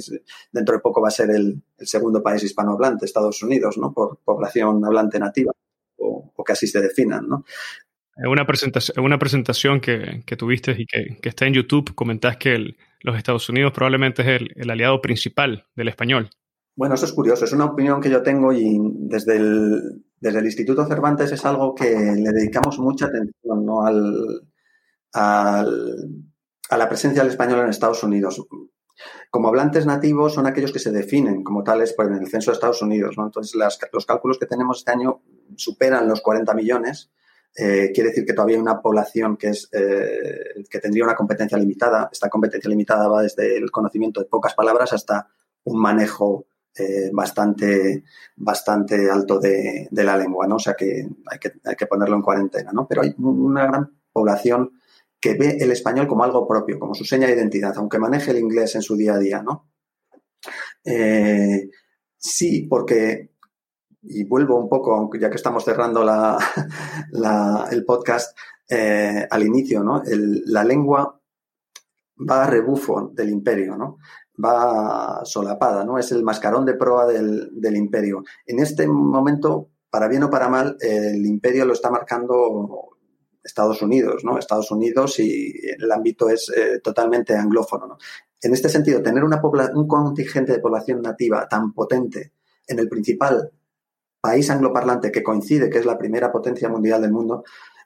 B: dentro de poco va a ser el, segundo país hispanohablante, Estados Unidos, ¿no? Por población hablante nativa o, que así se definan, ¿no?
C: En una presentación, una presentación que, que tuviste y que, que, está en YouTube, comentás que los Estados Unidos probablemente es el, el aliado principal del español.
B: Bueno, eso es curioso, es una opinión que yo tengo y desde el, desde el Instituto Cervantes es algo que le dedicamos mucha atención al, a la presencia del español en Estados Unidos. Como hablantes nativos son aquellos que se definen como tales por el censo de Estados Unidos. Entonces, los cálculos que tenemos este año superan los 40 millones. Eh, quiere decir que todavía hay una población que, es, eh, que tendría una competencia limitada. Esta competencia limitada va desde el conocimiento de pocas palabras hasta un manejo eh, bastante, bastante alto de, la lengua, ¿no? O sea que hay, que hay que ponerlo en cuarentena, ¿no? Pero hay una gran población que ve el español como algo propio, como su seña de identidad, aunque maneje el inglés en su día a día, ¿no? Eh, sí, porque, y vuelvo un poco, ya que estamos cerrando la, el podcast, eh, al inicio, ¿no? la lengua va a rebufo del imperio, ¿no? Va solapada, ¿no? Es el mascarón de proa del, imperio. En este momento, para bien o para mal, el imperio lo está marcando Estados Unidos, ¿no? Estados Unidos y el ámbito es eh, totalmente anglófono, ¿no? En este sentido, tener un contingente de población nativa tan potente en el principal país angloparlante que coincide que es la primera potencia mundial del mundo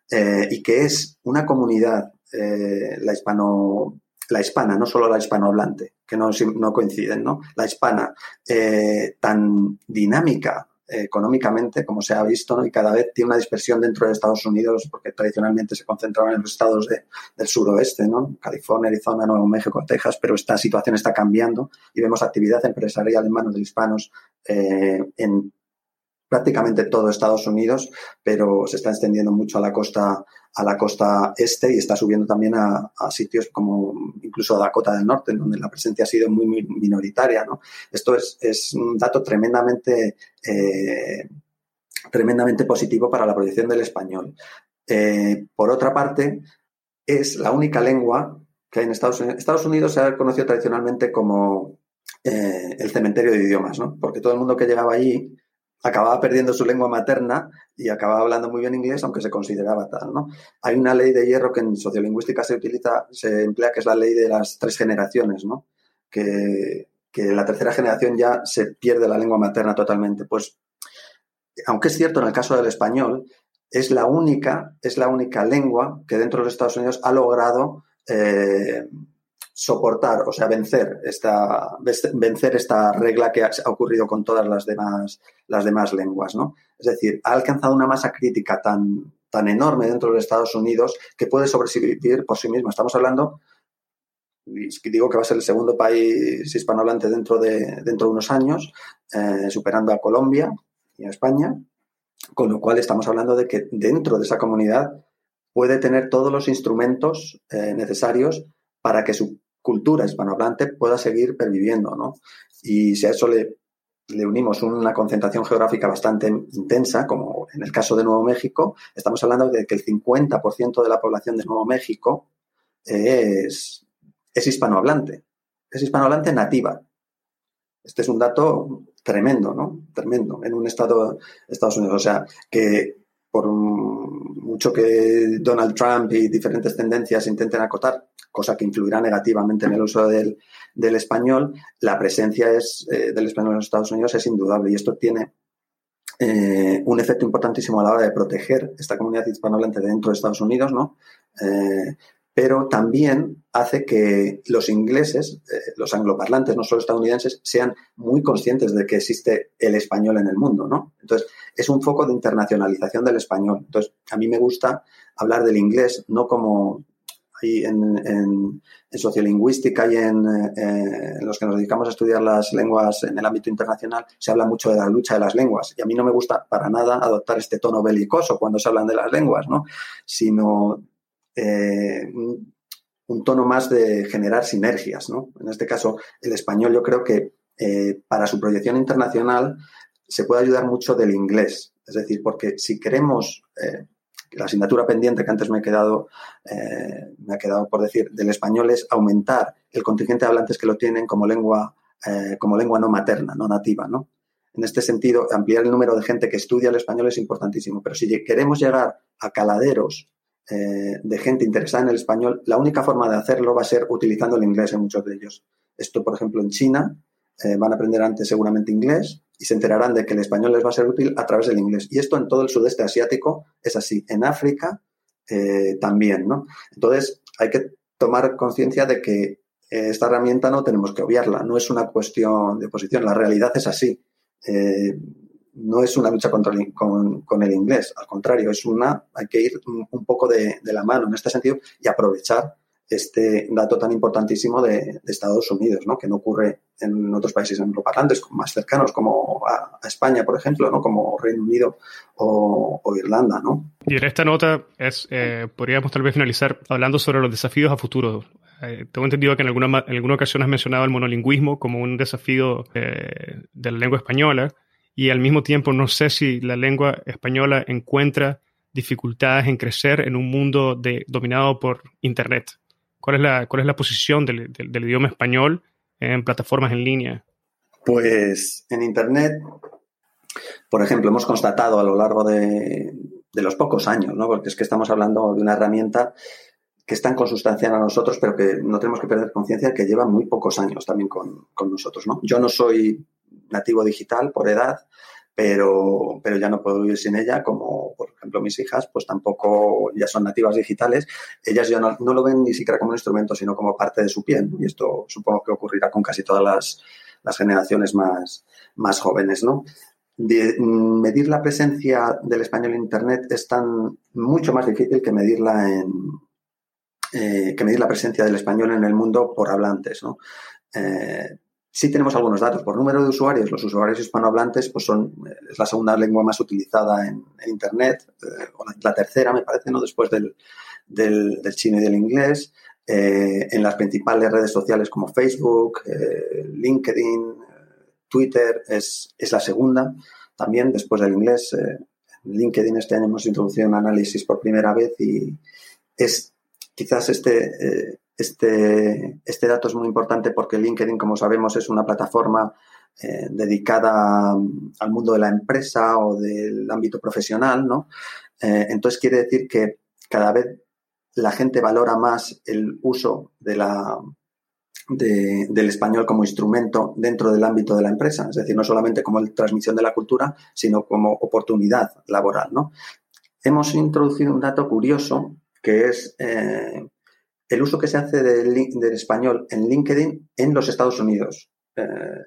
B: eh, y que es una comunidad, eh, la hispano la hispana, no solo la hispanohablante, que no, no coinciden, ¿no? La hispana, eh, tan dinámica económicamente, como se ha visto, ¿no? y cada vez tiene una dispersión dentro de Estados Unidos, porque tradicionalmente se concentraban en los estados del suroeste, ¿no? California, Arizona, Nuevo México, Texas, pero esta situación está cambiando y vemos actividad empresarial en manos de hispanos eh, en prácticamente todo Estados Unidos, pero se está extendiendo mucho a la costa a la costa este y está subiendo también a, sitios como incluso Dakota del Norte, donde la presencia ha sido muy, minoritaria. ¿no? Esto es, es, un dato tremendamente, eh, tremendamente positivo para la proyección del español. Eh, por otra parte, es la única lengua que hay en Estados Unidos. Estados Unidos se ha conocido tradicionalmente como eh, el cementerio de idiomas, ¿no? porque todo el mundo que llegaba allí acababa perdiendo su lengua materna y acababa hablando muy bien inglés, aunque se consideraba tal, ¿no? Hay una ley de hierro que en sociolingüística se utiliza, se emplea, que es la ley de las tres generaciones, ¿no? Que, que la tercera generación ya se pierde la lengua materna totalmente. Pues, aunque es cierto en el caso del español, es la única, es la única lengua que dentro de los Estados Unidos ha logrado eh, soportar, o sea, vencer esta, vencer esta regla que ha, ocurrido con todas las demás, las demás lenguas, ¿no? Es decir, ha alcanzado una masa crítica tan, tan enorme dentro de Estados Unidos que puede sobrevivir por sí mismo. Estamos hablando, digo que va a ser el segundo país hispanohablante dentro de, dentro de unos años, eh, superando a Colombia y a España, con lo cual estamos hablando de que dentro de esa comunidad puede tener todos los instrumentos eh, necesarios para que su cultura hispanohablante pueda seguir perviviendo, ¿no? Y si a eso le, unimos una concentración geográfica bastante intensa, como en el caso de Nuevo México, estamos hablando de que el 50% de la población de Nuevo México es, es hispanohablante, es hispanohablante nativa. Este es un dato tremendo, ¿no? Tremendo en un estado Estados Unidos. O sea, que por mucho que Donald Trump y diferentes tendencias intenten acotar cosa que influirá negativamente en el uso del, español, la presencia es, eh, del español en los Estados Unidos es indudable y esto tiene eh, un efecto importantísimo a la hora de proteger esta comunidad hispanohablante dentro de Estados Unidos, ¿no? Eh, pero también hace que los ingleses, los angloparlantes, no solo estadounidenses, sean muy conscientes de que existe el español en el mundo, ¿no? Entonces, es un foco de internacionalización del español. Entonces, a mí me gusta hablar del inglés no como en, sociolingüística y en, eh, en, los que nos dedicamos a estudiar las lenguas en el ámbito internacional, se habla mucho de la lucha de las lenguas. Y a mí no me gusta para nada adoptar este tono belicoso cuando se hablan de las lenguas, ¿no? Sino eh, un tono más de generar sinergias, ¿no? En este caso, el español yo creo que eh, para su proyección internacional se puede ayudar mucho del inglés. Es decir, porque si queremos la asignatura pendiente que antes me he quedado, eh, me ha quedado por decir, del español es aumentar el contingente de hablantes que lo tienen como lengua, eh, como lengua no materna, no nativa, ¿no? En este sentido, ampliar el número de gente que estudia el español es importantísimo, pero si queremos llegar a caladeros eh, de gente interesada en el español, la única forma de hacerlo va a ser utilizando el inglés en muchos de ellos. Esto, por ejemplo, en China, van a aprender antes seguramente inglés, y se enterarán de que el español les va a ser útil a través del inglés. Y esto en todo el sudeste asiático es así. En África eh, también, ¿no? Entonces hay que tomar conciencia de que eh, esta herramienta no tenemos que obviarla. No es una cuestión de oposición. La realidad es así. Eh, no es una lucha contra el, con, el inglés. Al contrario, es una, hay que ir un, poco de, de la mano en este sentido y aprovechar este dato tan importantísimo de, Estados Unidos, ¿no? que no ocurre en otros países angloparlantes más cercanos, como a, España, por ejemplo, ¿no? como Reino Unido o, Irlanda. ¿no?
C: Y en esta nota es, eh, podríamos tal vez finalizar hablando sobre los desafíos a futuro. Eh, tengo entendido que en alguna, en alguna ocasión has mencionado el monolingüismo como un desafío eh, de la lengua española y al mismo tiempo no sé si la lengua española encuentra dificultades en crecer en un mundo dominado por Internet. ¿Cuál es la, cuál es la posición del, idioma español en plataformas en línea?
B: Pues en Internet, por ejemplo, hemos constatado a lo largo de, los pocos años, ¿no? porque es que estamos hablando de una herramienta que es tan consustancial a nosotros, pero que no tenemos que perder conciencia que lleva muy pocos años también con, con, nosotros. ¿no? Yo no soy nativo digital por edad, pero, pero ya no puedo vivir sin ella, como por ejemplo mis hijas, pues tampoco ya son nativas digitales, ellas ya no, lo ven ni siquiera como un instrumento, sino como parte de su piel, y esto supongo que ocurrirá con casi todas las, las generaciones más, más jóvenes, ¿no? mm, medir la presencia del español en Internet es tan mucho más difícil que medirla en eh, que medir la presencia del español en el mundo por hablantes. ¿no? Eh, sí tenemos algunos datos. Por número de usuarios, los usuarios hispanohablantes pues son, eh, es la segunda lengua más utilizada en, Internet, o la, tercera, me parece, ¿no? después del, del, chino y del inglés. en las principales redes sociales como Facebook, LinkedIn, Twitter es, es, la segunda. También después del inglés, en LinkedIn este año hemos introducido un análisis por primera vez y es quizás este, eh, este, este dato es muy importante porque LinkedIn, como sabemos, es una plataforma eh, dedicada al mundo de la empresa o del ámbito profesional, ¿no? Eh, entonces quiere decir que cada vez la gente valora más el uso de la, del español como instrumento dentro del ámbito de la empresa, es decir, no solamente como transmisión de la cultura, sino como oportunidad laboral. ¿no? Hemos introducido un dato curioso que es eh, el uso que se hace del, español en LinkedIn en los Estados Unidos, eh,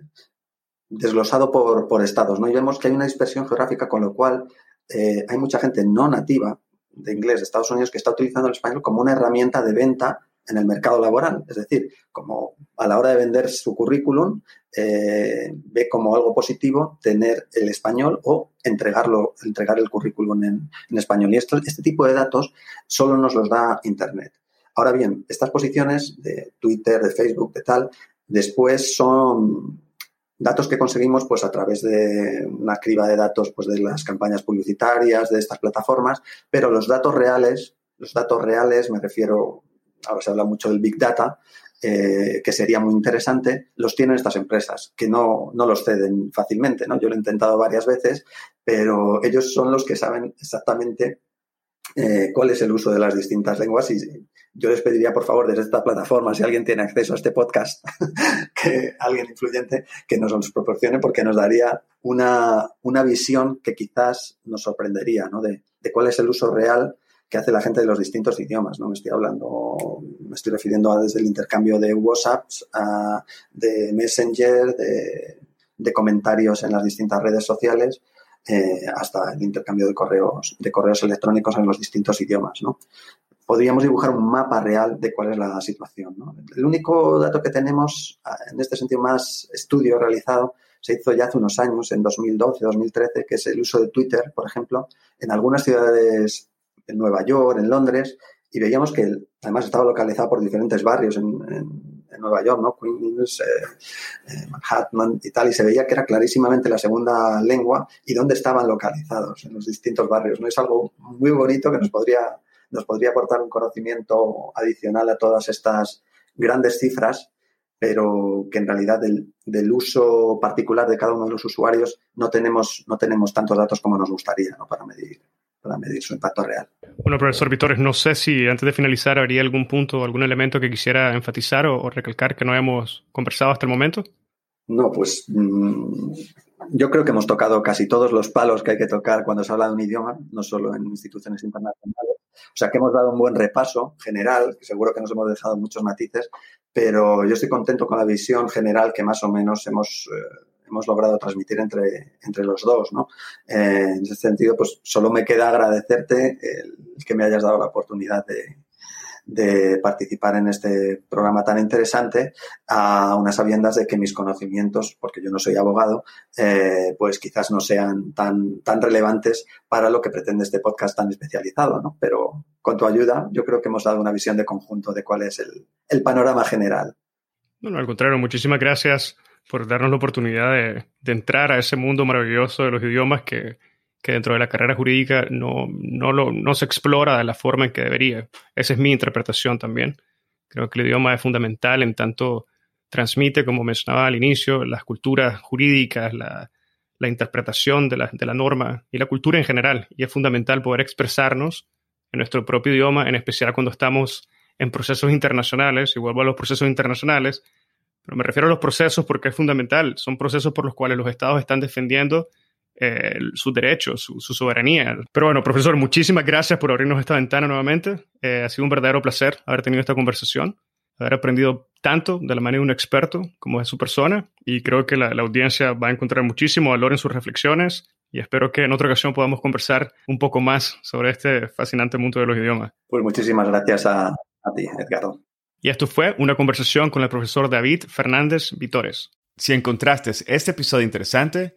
B: desglosado por, estados. ¿no? Y vemos que hay una dispersión geográfica, con lo cual eh, hay mucha gente no nativa de inglés de Estados Unidos que está utilizando el español como una herramienta de venta en el mercado laboral. Es decir, como a la hora de vender su currículum, eh, ve como algo positivo tener el español o entregarlo, entregar el currículum en, español. Y esto, este tipo de datos solo nos los da Internet. Ahora bien, estas posiciones de Twitter, de Facebook, de tal, después son datos que conseguimos pues a través de una criba de datos pues de las campañas publicitarias de estas plataformas, pero los datos reales, los datos reales me refiero ahora se habla mucho del Big Data, eh, que sería muy interesante, los tienen estas empresas, que no, no los ceden fácilmente. ¿no? Yo lo he intentado varias veces, pero ellos son los que saben exactamente eh, cuál es el uso de las distintas lenguas y yo les pediría, por favor, desde esta plataforma, si alguien tiene acceso a este podcast, que alguien influyente, que nos los proporcione porque nos daría una, una visión que quizás nos sorprendería, ¿no? De, de cuál es el uso real que hace la gente de los distintos idiomas. No me estoy hablando, me estoy refiriendo a desde el intercambio de WhatsApp, de Messenger, de, comentarios en las distintas redes sociales, eh, hasta el intercambio de correos, de correos electrónicos en los distintos idiomas. ¿no? Podríamos dibujar un mapa real de cuál es la situación. El único dato que tenemos, en este sentido más estudio realizado, se hizo ya hace unos años, en 2012, 2013, que es el uso de Twitter, por ejemplo, en algunas ciudades en Nueva York, en Londres, y veíamos que además estaba localizado por diferentes barrios en, Nueva York, ¿no? Queens, eh, eh, Manhattan y tal, y se veía que era clarísimamente la segunda lengua y dónde estaban localizados en los distintos barrios. ¿no? Es algo muy bonito que nos podría, nos podría aportar un conocimiento adicional a todas estas grandes cifras, pero que en realidad del, del, uso particular de cada uno de los usuarios no tenemos, no tenemos tantos datos como nos gustaría ¿no? para medir para medir su impacto real.
C: Bueno, profesor Vitores, no sé si antes de finalizar habría algún punto o algún elemento que quisiera enfatizar o, recalcar que no hemos conversado hasta el momento.
B: No, pues mm, yo creo que hemos tocado casi todos los palos que hay que tocar cuando se habla de un idioma, no solo en instituciones internacionales. O sea que hemos dado un buen repaso general, seguro que nos hemos dejado muchos matices, pero yo estoy contento con la visión general que más o menos hemos, eh, hemos logrado transmitir entre, entre los dos, ¿no? Eh, en ese sentido, pues solo me queda agradecerte que me hayas dado la oportunidad de, participar en este programa tan interesante a unas sabiendas de que mis conocimientos, porque yo no soy abogado, eh, pues quizás no sean tan, tan relevantes para lo que pretende este podcast tan especializado, ¿no? Pero con tu ayuda yo creo que hemos dado una visión de conjunto de cuál es el, el panorama general.
C: Bueno, al contrario, muchísimas gracias por darnos la oportunidad de, entrar a ese mundo maravilloso de los idiomas que, dentro de la carrera jurídica no, no, lo, no se explora de la forma en que debería. Esa es mi interpretación también. Creo que el idioma es fundamental en tanto transmite, como mencionaba al inicio, las culturas jurídicas, la, interpretación de la, de la, norma y la cultura en general. Y es fundamental poder expresarnos en nuestro propio idioma, en especial cuando estamos en procesos internacionales, y vuelvo a los procesos internacionales, pero me refiero a los procesos porque es fundamental. Son procesos por los cuales los estados están defendiendo eh, sus derechos, su, soberanía. Pero bueno, profesor, muchísimas gracias por abrirnos esta ventana nuevamente. Eh, ha sido un verdadero placer haber tenido esta conversación, haber aprendido tanto de la manera de un experto como de su persona y creo que la, audiencia va a encontrar muchísimo valor en sus reflexiones y espero que en otra ocasión podamos conversar un poco más sobre este fascinante mundo de los idiomas.
B: Pues muchísimas gracias a, a ti, Edgardo.
C: Y esto fue una conversación con el profesor David Fernández Vitores. Si encontraste este episodio interesante,